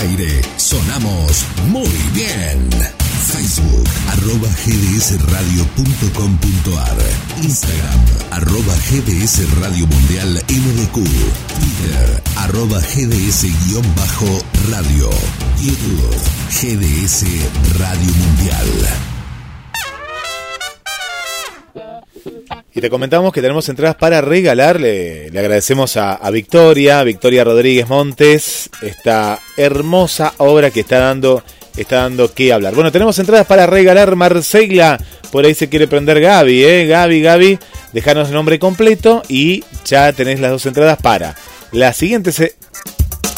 Aire. Sonamos muy bien. Facebook, arroba gdsradio.com.ar Instagram, arroba GDS Radio Mundial MDQ Twitter, arroba GDS-radio YouTube, GDS Radio Mundial Y te comentamos que tenemos entradas para regalarle. Le agradecemos a, Victoria, Victoria Rodríguez Montes, esta hermosa obra que está dando, está dando que hablar. Bueno, tenemos entradas para regalar Marcela. Por ahí se quiere prender Gaby, ¿eh? Gaby, Gaby, dejanos el nombre completo y ya tenés las dos entradas para las siguientes eh,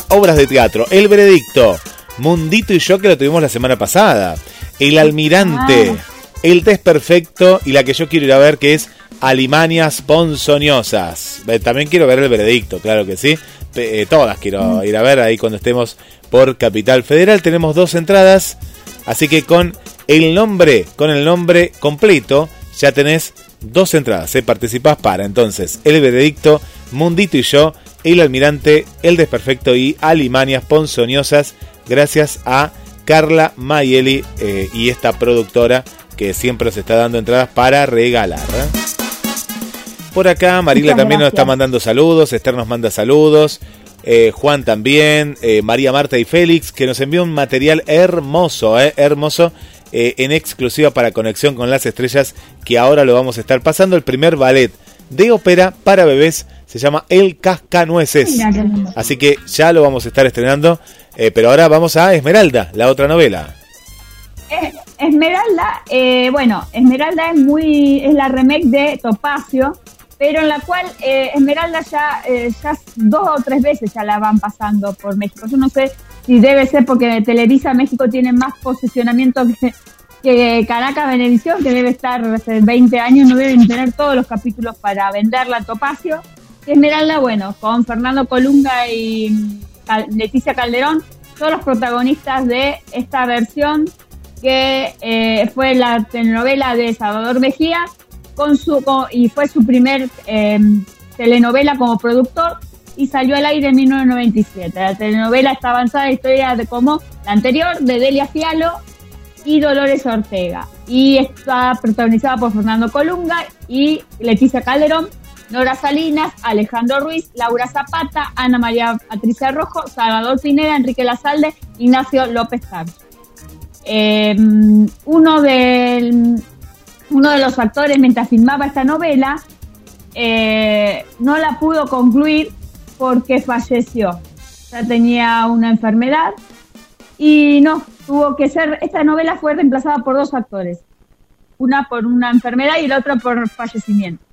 obras de teatro. El Veredicto, Mundito y yo que lo tuvimos la semana pasada. El Almirante, ah. El Desperfecto y la que yo quiero ir a ver que es Alimanias ponzoñosas. Eh, también quiero ver el veredicto, claro que sí. Eh, todas quiero mm. ir a ver ahí cuando estemos por Capital Federal. Tenemos dos entradas, así que con el nombre, con el nombre completo, ya tenés dos entradas. ¿eh? Participás para entonces el veredicto, Mundito y yo, el almirante, el desperfecto y Alimanias ponzoñosas. Gracias a Carla Mayeli eh, y esta productora que siempre nos está dando entradas para regalar. Por acá, Marila también nos está mandando saludos, Esther nos manda saludos, eh, Juan también, eh, María Marta y Félix, que nos envió un material hermoso, eh, hermoso, en exclusiva para Conexión con las Estrellas, que ahora lo vamos a estar pasando. El primer ballet de ópera para bebés se llama El Cascanueces. Así que ya lo vamos a estar estrenando, pero ahora vamos a Esmeralda, la otra novela. Esmeralda, bueno, Esmeralda es muy, es la remake de Topacio, pero en la cual eh, Esmeralda ya, eh, ya dos o tres veces ya la van pasando por México. Yo no sé si debe ser porque Televisa México tiene más posicionamiento que, que Caracas Benedición, que debe estar hace 20 años, no deben tener todos los capítulos para venderla a Topacio. Esmeralda, bueno, con Fernando Colunga y Leticia Calderón, son los protagonistas de esta versión que eh, fue la telenovela de Salvador Mejía con su, y fue su primer em, telenovela como productor y salió al aire en 1997. La telenovela está avanzada en historia de como la anterior de Delia Fialo y Dolores Ortega y está protagonizada por Fernando Colunga y Leticia Calderón Nora Salinas, Alejandro Ruiz, Laura Zapata, Ana María Patricia Rojo, Salvador Pineda, Enrique Lazalde, Ignacio López Carlos. Eh, uno, de, uno de los actores, mientras filmaba esta novela, eh, no la pudo concluir porque falleció. Ya tenía una enfermedad y no, tuvo que ser, esta novela fue reemplazada por dos actores, una por una enfermedad y la otra por fallecimiento.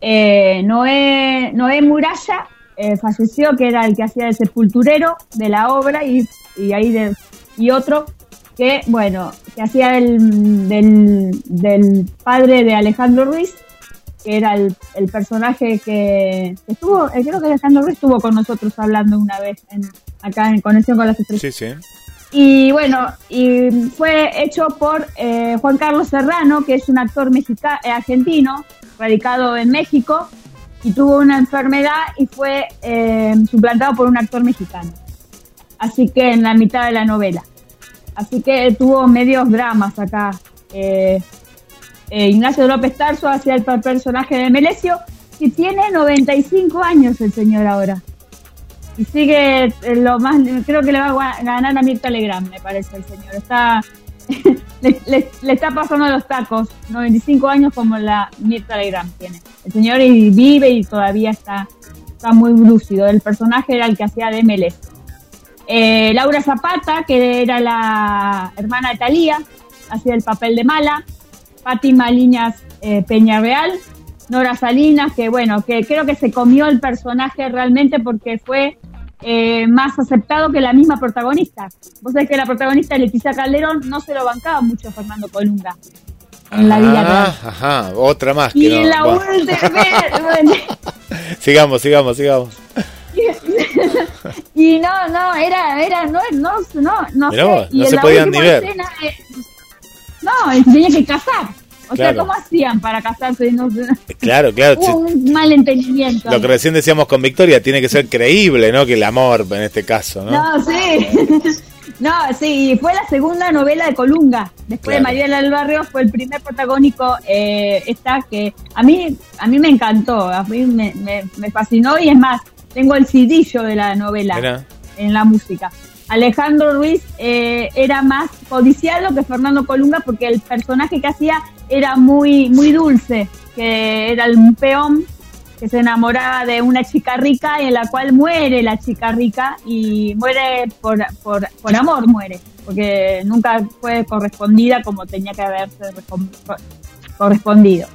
Eh, Noé, Noé Muralla eh, falleció, que era el que hacía el sepulturero de la obra, y, y ahí de, y otro que, bueno, que hacía el, del, del padre de Alejandro Ruiz, que era el, el personaje que, que estuvo, eh, creo que Alejandro Ruiz estuvo con nosotros hablando una vez en, acá en Conexión con las Estrellas. Sí, sí. Y bueno, y fue hecho por eh, Juan Carlos Serrano, que es un actor mexica eh, argentino, radicado en México, y tuvo una enfermedad y fue eh, suplantado por un actor mexicano. Así que en la mitad de la novela. Así que tuvo medios dramas acá. Eh, eh, Ignacio López Tarso hacía el personaje de Melesio, que tiene 95 años el señor ahora. Y sigue eh, lo más, creo que le va a ganar a Mirta Legrand, me parece el señor. Está, *laughs* le, está pasando los tacos, 95 años como la Mirta Legrand tiene. El señor vive y todavía está, está muy lúcido. El personaje era el que hacía de Melesio. Eh, Laura Zapata, que era la hermana de Talía, hacía el papel de mala. Fátima Liñas eh, Peñarreal. Nora Salinas, que bueno, que creo que se comió el personaje realmente porque fue eh, más aceptado que la misma protagonista. Vos sabés que la protagonista Leticia Calderón no se lo bancaba mucho a Fernando Colunga en la vida real. Ah, ajá, otra más. Y no- en la última, *laughs* Sigamos, sigamos, sigamos. Y no, no, era, era, no, no, no, no Mirá sé. vos, y no se la podían última ni ver. escena, eh, no, tenía que casar. O sea. ¿cómo hacían para casarse? No sé. Claro, claro. Hubo un malentendimiento. Lo que recién decíamos con Victoria, tiene que ser creíble, ¿no? Que el amor, en este caso, ¿no? No, sí. *laughs* No, sí, fue la segunda novela de Colunga. Después Claro. de Mariela del Barrio fue el primer protagónico eh, esta que a mí a mí me encantó, a mí me, me- me fascinó y es más, tengo el cidillo de la novela Mirá. en la música. Alejandro Ruiz eh, era más codiciado que Fernando Colunga porque el personaje que hacía era muy muy dulce, que era un peón que se enamoraba de una chica rica y en la cual muere la chica rica y muere por, por, por amor, muere, porque nunca fue correspondida como tenía que haberse correspondido.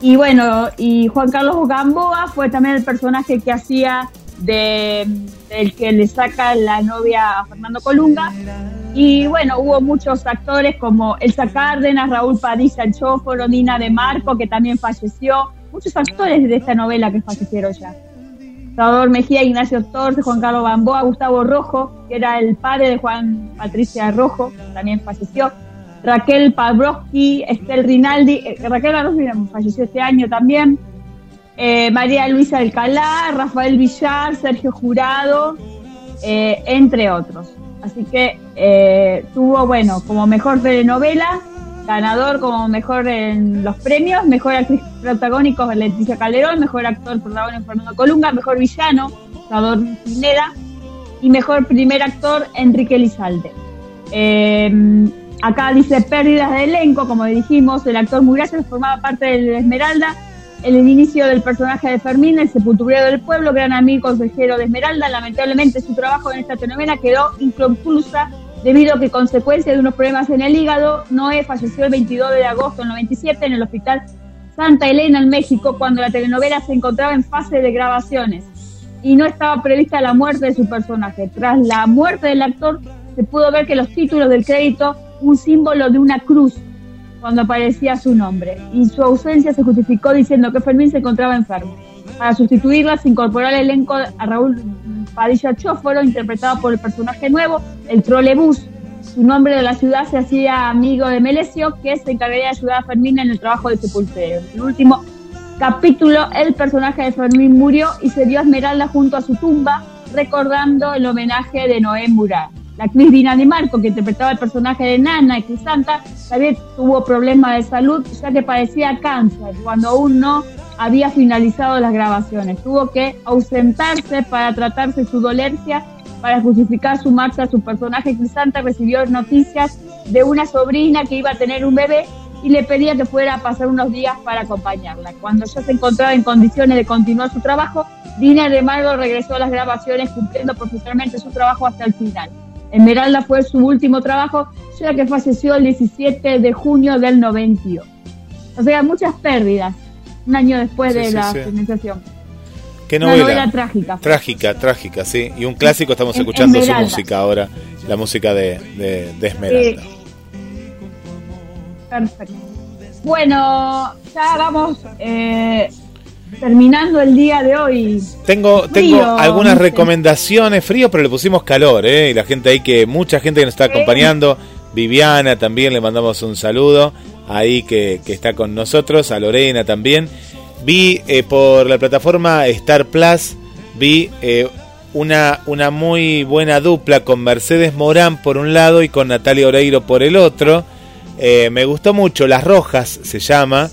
Y bueno, y Juan Carlos Gamboa fue también el personaje que hacía de, del que le saca la novia a Fernando Colunga. Y bueno, hubo muchos actores como Elsa Cárdenas, Raúl Padilla, el Chóforo, de Marco, que también falleció. Muchos actores de esta novela que fallecieron ya. Salvador Mejía, Ignacio Torres, Juan Carlos Gamboa, Gustavo Rojo, que era el padre de Juan Patricia Rojo, también falleció. Raquel Pavlovsky, Estel Rinaldi, eh, Raquel Pavlovsky falleció este año también. Eh, María Luisa Alcalá, Rafael Villar, Sergio Jurado, eh, entre otros. Así que tuvo, bueno, como mejor telenovela, ganador como mejor en los premios, mejor actriz protagónico Leticia Calderón, mejor actor protagónico Fernando Colunga, mejor villano Salvador Pineda y mejor primer actor Enrique Lizalde. Acá dice pérdidas de elenco, como dijimos, el actor Muralla formaba parte de Esmeralda, en el inicio del personaje de Fermín, el sepulturero del pueblo, gran amigo consejero de Esmeralda, lamentablemente su trabajo en esta telenovela quedó inconclusa debido a que consecuencia de unos problemas en el hígado, Noé falleció el 22 de agosto del 97 en el hospital Santa Elena en México cuando la telenovela se encontraba en fase de grabaciones y no estaba prevista la muerte de su personaje. Tras la muerte del actor se pudo ver que los títulos del crédito un símbolo de una cruz cuando aparecía su nombre y su ausencia se justificó diciendo que Fermín se encontraba enfermo. Para sustituirla se incorporó al elenco a Raúl Padilla Chóforo, interpretado por el personaje nuevo, el trolebús. Su nombre de la ciudad se hacía amigo de Melesio, que se encargaría de ayudar a Fermín en el trabajo de sepulturero. En el último capítulo, el personaje de Fermín murió y se dio a Esmeralda junto a su tumba, recordando el homenaje de Noé Murat. La actriz Dina Di Marco, que interpretaba el personaje de Nana y Crisanta, también tuvo problemas de salud ya que padecía cáncer, cuando aún no había finalizado las grabaciones. Tuvo que ausentarse para tratarse su dolencia, para justificar su marcha. Su personaje Crisanta recibió noticias de una sobrina que iba a tener un bebé y le pedía que fuera a pasar unos días para acompañarla. Cuando ya se encontraba en condiciones de continuar su trabajo, Dina de Margo regresó a las grabaciones cumpliendo profesionalmente su trabajo hasta el final. Esmeralda fue su último trabajo, ya que falleció el 17 de junio del 92. O sea, muchas pérdidas un año después de la finalización. ¿Qué novela? Una novela trágica. Trágica, trágica, sí. Y un clásico, estamos escuchando su música ahora, la música de, de, Esmeralda. Perfecto. Bueno, ya vamos eh, terminando el día de hoy. Tengo, tengo algunas recomendaciones, frío, pero le pusimos calor, ¿eh? Y la gente ahí que, mucha gente que nos está acompañando. Viviana también le mandamos un saludo ahí que, está con nosotros, a Lorena también. Vi eh, por la plataforma Star Plus, vi eh, una, una muy buena dupla con Mercedes Morán por un lado y con Natalia Oreiro por el otro. Eh, me gustó mucho, Las Rojas se llama,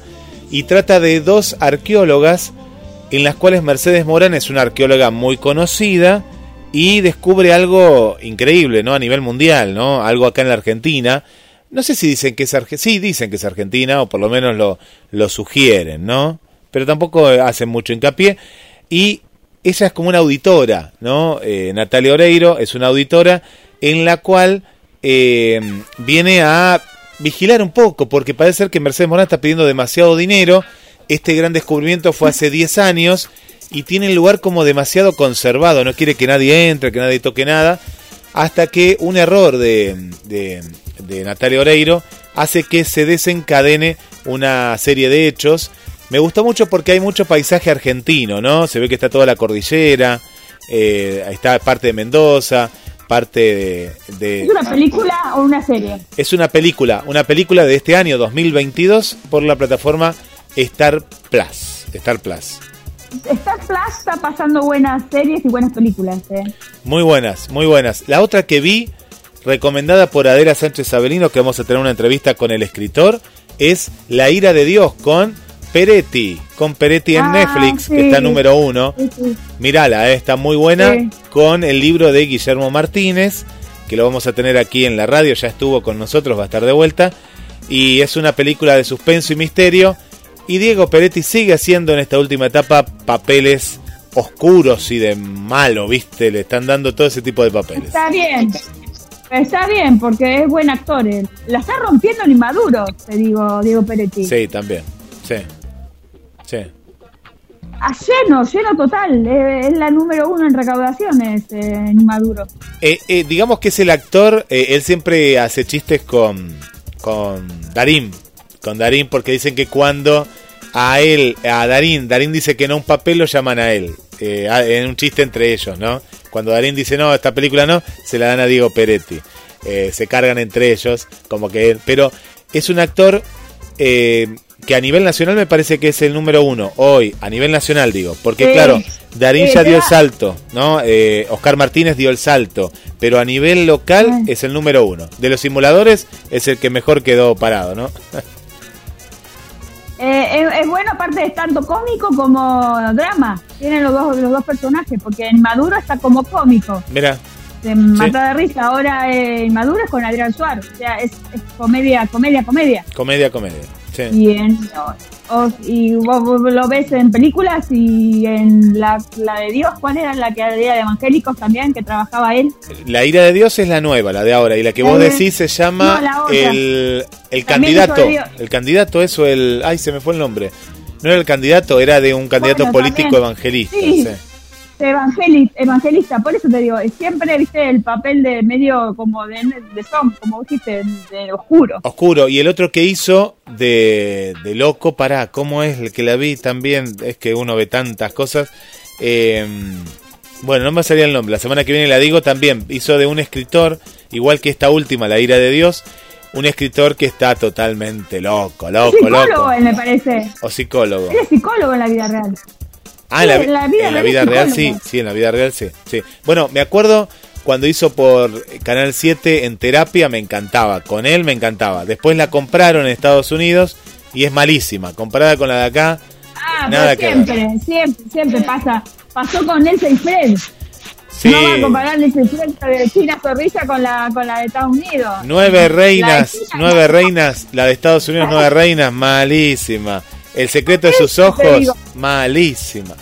y trata de dos arqueólogas en las cuales Mercedes Morán es una arqueóloga muy conocida y descubre algo increíble, ¿no? A nivel mundial, ¿no? Algo acá en la Argentina no sé si dicen que es Argentina, sí dicen que es Argentina, o por lo menos lo, lo sugieren, ¿no? Pero tampoco hacen mucho hincapié. Y ella es como una auditora, ¿no? Eh, Natalia Oreiro es una auditora en la cual eh, viene a vigilar un poco, porque parece ser que Mercedes Morán está pidiendo demasiado dinero. Este gran descubrimiento fue hace 10 años y tiene el lugar como demasiado conservado, no quiere que nadie entre, que nadie toque nada, hasta que un error de, de Natalia Oreiro hace que se desencadene una serie de hechos. Me gustó mucho porque hay mucho paisaje argentino, ¿no? Se ve que está toda la cordillera, eh, está parte de Mendoza, parte de, ¿Es una película o una serie? Es una película, una película de este año 2022 por la plataforma Star Plus. Star Plus. Star Plus está pasando buenas series y buenas películas. ¿eh? Muy buenas, muy buenas. La otra que vi recomendada por Adela Sánchez Avelino, que vamos a tener una entrevista con el escritor, es La ira de Dios con Peretti, con Peretti en ah, Netflix, que está número uno. Mírala, eh, está muy buena, con el libro de Guillermo Martínez, que lo vamos a tener aquí en la radio, ya estuvo con nosotros, va a estar de vuelta. Y es una película de suspenso y misterio. Y Diego Peretti sigue haciendo en esta última etapa papeles oscuros y de malo, ¿viste? Le están dando todo ese tipo de papeles. Está bien, Está bien, porque es buen actor. La está rompiendo el inmaduro, te digo, Diego Peretti. Sí, también. Sí. Sí. A lleno, lleno total. Es, la número uno en recaudaciones, eh, Inmaduro. Eh, eh, digamos que es el actor, él siempre hace chistes con, con Darín. Con Darín, porque dicen que cuando a él, a Darín, Darín dice que no un papel, lo llaman a él. en un chiste entre ellos, ¿no? Cuando Darín dice no, esta película no, se la dan a Diego Peretti. Eh, se cargan entre ellos, como que. Pero es un actor eh, que a nivel nacional me parece que es el número uno, hoy, a nivel nacional digo, porque claro, Darín ya dio el salto, ¿no? Eh, Oscar Martínez dio el salto, pero a nivel local es el número uno. De los simuladores es el que mejor quedó parado, ¿no? *laughs* Eh, es, bueno, aparte de tanto cómico como drama. Tiene los dos, los dos personajes, porque en Maduro está como cómico. Mira. Se mata de risa. Ahora en eh, Maduro es con Adrián Suárez. O sea, es, comedia, comedia, comedia. Comedia, comedia. Sí. Y en, y vos, lo ves en películas y en la, la, de Dios, ¿cuál era la que era de evangélicos también, que trabajaba él? La ira de Dios es la nueva, la de ahora, y la que vos eh, decís se llama el, el candidato. El candidato, eso, el... Ay, se me fue el nombre. No era el candidato, era de un candidato político evangelista. Sí evangelista, por eso te digo, siempre viste el papel de medio como de, de como dijiste, de oscuro. Oscuro, y el otro que hizo de, de loco, para ¿cómo es el que la vi también? Es que uno ve tantas cosas. Em, bueno, no me salía el nombre, la semana que viene la digo también, hizo de un escritor, igual que esta última, La ira de Dios, un escritor que está totalmente loco, loco, psicólogo, loco. me parece. O psicólogo. es psicólogo en la vida real. Ah, en la, vida, real, sí, sí, en la vida real sí, sí. Bueno, me acuerdo cuando hizo por Canal 7 en terapia, me encantaba. Con él me encantaba. Después la compraron en Estados Unidos y es malísima. Comparada con la de acá, Ah, nada pero que ver. siempre, siempre, siempre pasa. Pasó con Elsa y Fred. Sí. No va a comparar Elsa y Fred de China Zorrilla con la, con la de Estados Unidos. Nueve reinas, nueve reinas, la de Estados Unidos, nueve reinas, malísima. El secreto de sus ojos, malísima.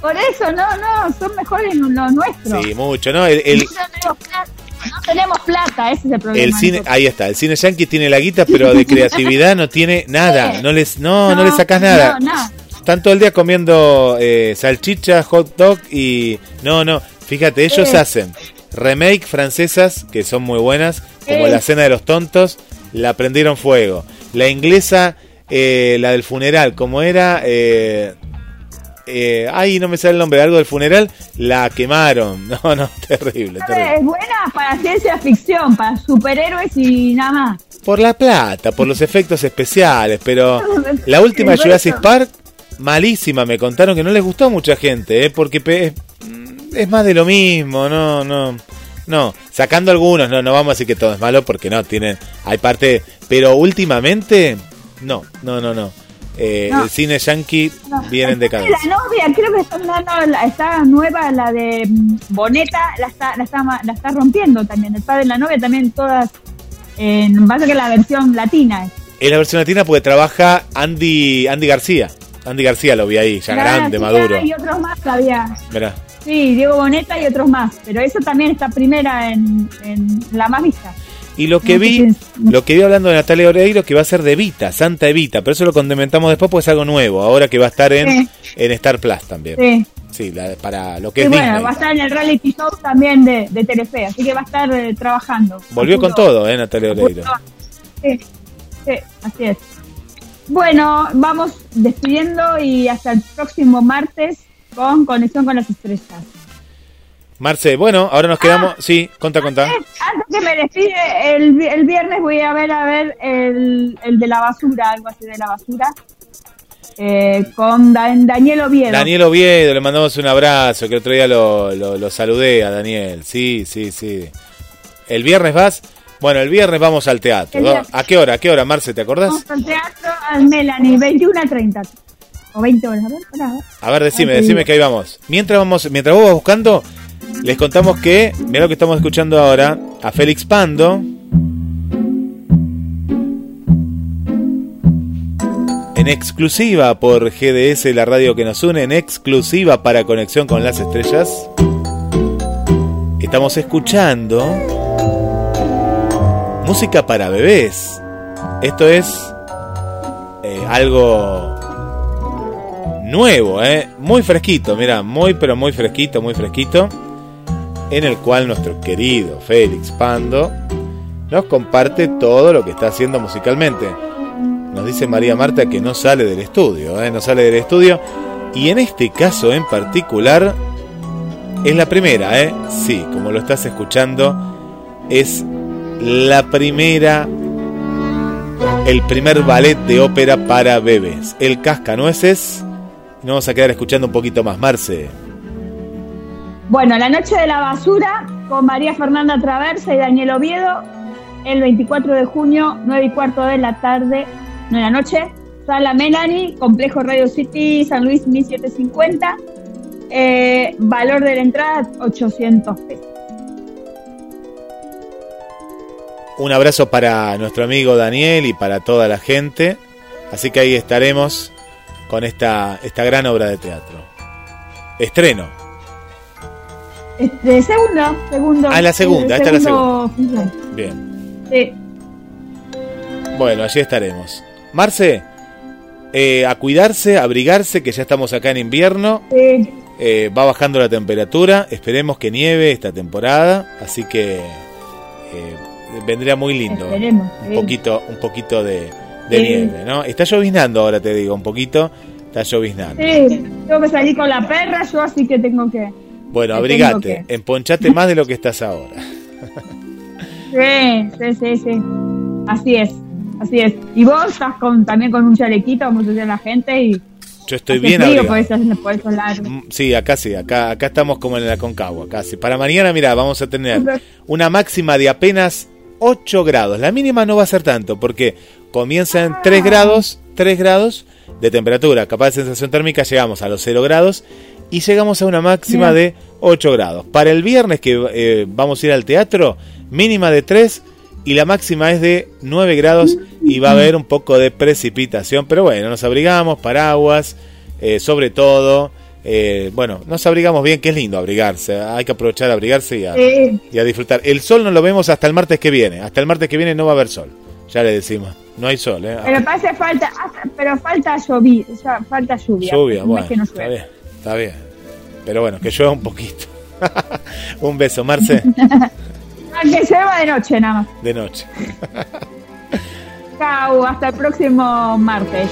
Por eso, no, no, son mejores los nuestros. Sí, mucho, ¿no? El, el, no, tenemos plata, no tenemos plata, ese es el problema. el cine, ahí está, el cine yankee tiene la guita, pero de creatividad no tiene *laughs* nada. Sí. No les, no, no, le sacas nada. No, nada. Están todo el día comiendo eh, salchicha, hot dog y... No, no, fíjate, ellos Sí. hacen remake francesas, que son muy buenas, como Sí. La Cena de los Tontos, la prendieron fuego. La inglesa, eh, la del funeral, como era... Eh, eh, ay, no me sale el nombre, algo del funeral, la quemaron. *laughs* No, no, terrible, terrible. Es buena para ciencia ficción, para superhéroes y nada más. Por la plata, por los efectos especiales, pero *laughs* la última Jurassic. Park, malísima, me contaron que no les gustó a mucha gente, ¿eh? porque es, es más de lo mismo, no, no, no, sacando algunos, no, no vamos a decir que todo es malo, porque no, tienen, hay parte, pero últimamente, no, no, no, no. Eh, No. El cine yankee No. viene en decadencia. La novia, creo que está, dando la- está nueva, la de mm, Boneta, la está, la, está, la está rompiendo también. El padre de la novia también, todas. En base que la versión latina. es. La versión latina porque trabaja Andy, Andy García. Andy García lo vi ahí, ya grande, maduro. Y otros más todavía. Mirá. Sí, Diego Boneta y otros más. Pero eso también está primera en, en la más vista. Y lo que sé vi, lo que vi hablando de Natalia Oreiro, que va a ser de Evita, Santa Evita, pero eso lo condimentamos después porque es algo nuevo, ahora que va a estar en, Sí. en Star Plus también. Sí. Sí, la- para lo que Y es bueno, Disney. va a estar en el reality show también de, de Telefe, así que va a estar eh, trabajando. Volvió con todo, ¿eh, Natalia Oreiro? Sí, sí, así es. Bueno, vamos despidiendo y hasta el próximo martes con Conexión con las Estrellas. Marce, bueno, ahora nos quedamos. sí, conta, conta. Antes que me despide, el, vi- el viernes voy a ver a ver el, el de la basura, algo así de la basura, eh, con Da- Daniel Oviedo. Daniel Oviedo, le mandamos un abrazo, que el otro día lo, lo- lo saludé a Daniel. Sí, sí, sí. ¿El viernes vas? Bueno, el viernes vamos al teatro. ¿A qué hora? ¿A qué hora, Marce? ¿Te acordás? Vamos al teatro al Melanie, 21 a 30. O 20 horas, a ver, a ver. A ver, decime, Ah, decime que ahí vamos. Mientras vamos, mientras vos vas buscando, les contamos que, mira lo que estamos escuchando ahora, a Félix Pando. En exclusiva por GDS, la radio que nos une, en exclusiva para conexión con las estrellas. Estamos escuchando música para bebés. Esto es eh, algo nuevo, ¿eh? muy fresquito, mira, muy pero muy fresquito, muy fresquito, en el cual nuestro querido Félix Pando nos comparte todo lo que está haciendo musicalmente. Nos dice María Marta que no sale del estudio, ¿eh? no sale del estudio, y en este caso en particular es la primera, ¿eh? sí, como lo estás escuchando, es la primera el primer ballet de ópera para bebés, El Cascanueces. Nos vamos a quedar escuchando un poquito más, Marce. Bueno, La Noche de la Basura con María Fernanda Traversa y Daniel Oviedo el 24 de junio, 9 y cuarto de la tarde, no de la noche, Sala Melanie, Complejo Radio City, San Luis 1750. Eh, valor de la entrada, 800 pesos. Un abrazo para nuestro amigo Daniel y para toda la gente. Así que ahí estaremos con esta, esta gran obra de teatro. Estreno. Este, segundo, segundo. Ah, la segunda, esta es la función. Bien. Sí. Bueno, allí estaremos. Marce, eh, a cuidarse, a abrigarse, que ya estamos acá en invierno. sí. Eh, va bajando la temperatura. Esperemos que nieve esta temporada. Así que eh, vendría muy lindo. Esperemos, Un sí. poquito, un poquito de, de Sí. nieve, ¿no? Está lloviznando ahora, te digo, un poquito. Está lloviznando. Sí, tengo que salir con la perra, yo así que tengo que. Bueno, Te abrigate, que- emponchate más de lo que estás ahora. Sí, sí, sí, sí. Así es, así es. Y vos estás con, también con un chalequito, como dice la gente, y Yo estoy hace bien frío, por eso. Mm, Sí, acá sí, acá, acá estamos como en la Concagua, casi. Para mañana, mira, vamos a tener una máxima de apenas 8 grados. La mínima no va a ser tanto, porque comienza en 3 grados, 3 grados, de temperatura, capaz de sensación térmica, llegamos a los 0 grados y llegamos a una máxima de 8 grados. Para el viernes que eh, vamos a ir al teatro, mínima de 3 y la máxima es de 9 grados y va a haber un poco de precipitación, pero bueno, nos abrigamos, paraguas, eh, sobre todo. Eh, bueno, nos abrigamos bien, que es lindo abrigarse. Hay que aprovechar a abrigarse y a, y a, disfrutar. El sol no lo vemos hasta el martes que viene. Hasta el martes que viene no va a haber sol. Ya le decimos. No hay sol, ¿eh? Pero parece falta, pero falta lluvia. Falta lluvia. Lluvia, bueno. está bien, está bien. Pero bueno, que llueva un poquito. *laughs* un beso, Marce. *laughs* que llueva de noche nada más. De noche. Chao, hasta el próximo martes.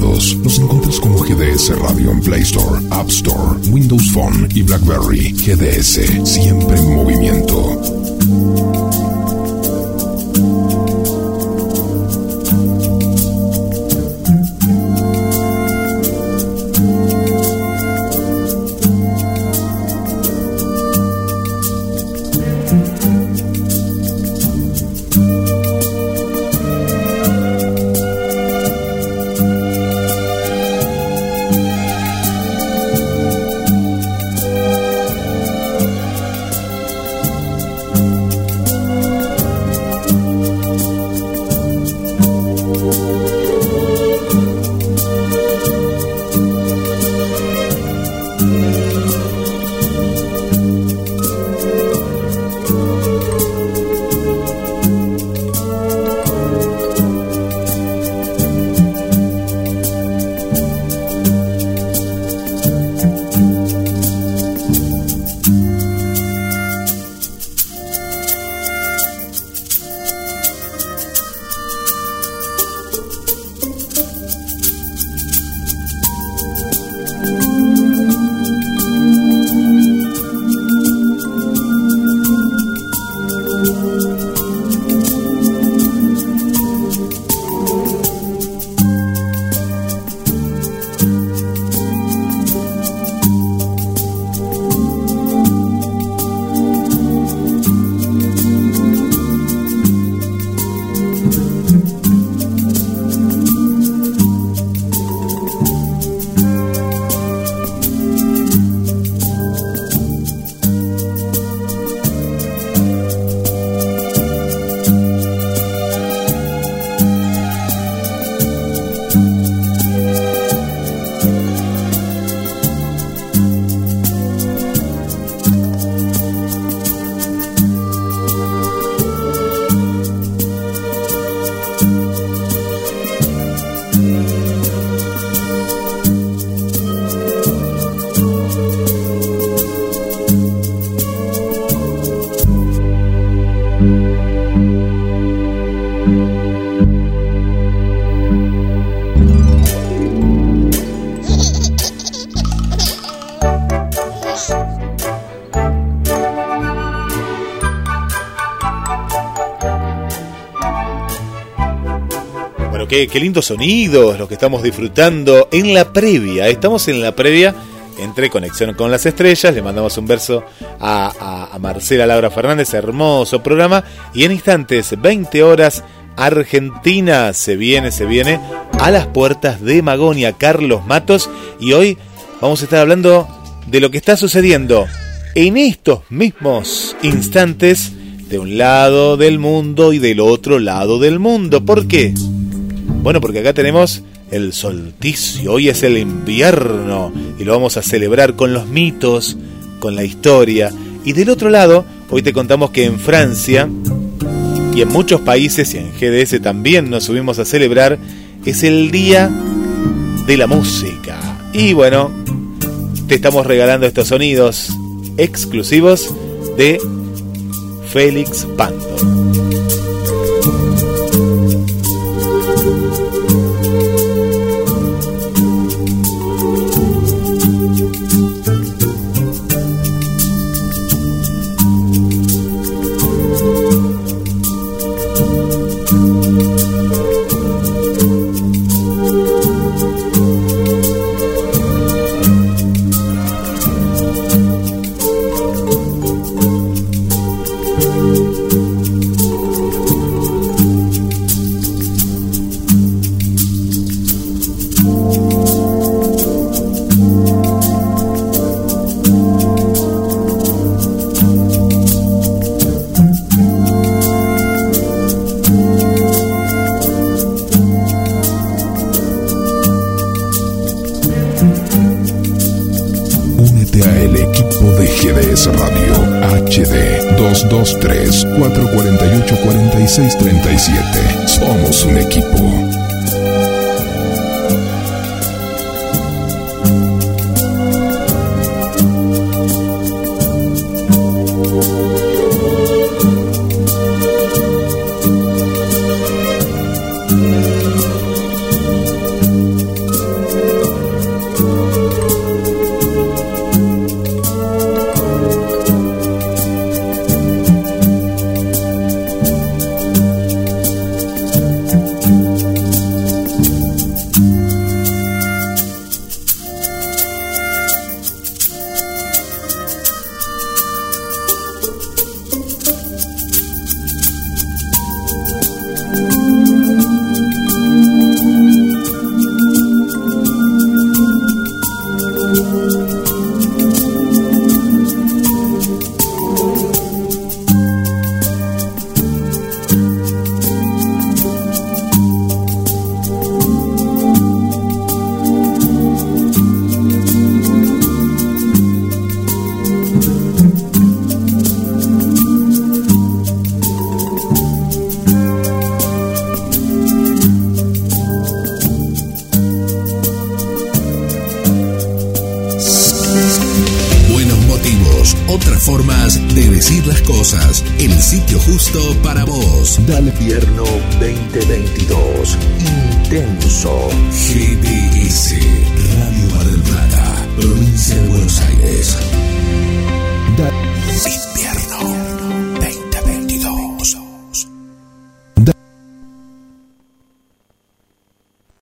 Lados. Nos encuentras como GDS Radio en Play Store, App Store, Windows Phone y BlackBerry. GDS, siempre en movimiento. Qué, lindos sonidos los que estamos disfrutando en la previa. Estamos en la previa entre Conexión con las Estrellas. Le mandamos un verso a, Marcela Laura Fernández, hermoso programa. Y en instantes, 20 horas, Argentina se viene, se viene a las puertas de Magonia, Carlos Matos. Y hoy vamos a estar hablando de lo que está sucediendo en estos mismos instantes de un lado del mundo y del otro lado del mundo. ¿Por qué? Bueno, porque acá tenemos el solsticio, hoy es el invierno y lo vamos a celebrar con los mitos, con la historia. Y del otro lado, hoy te contamos que en Francia y en muchos países y en GDS también nos subimos a celebrar, es el día de la música. Y bueno, te estamos regalando estos sonidos exclusivos de Félix Pando.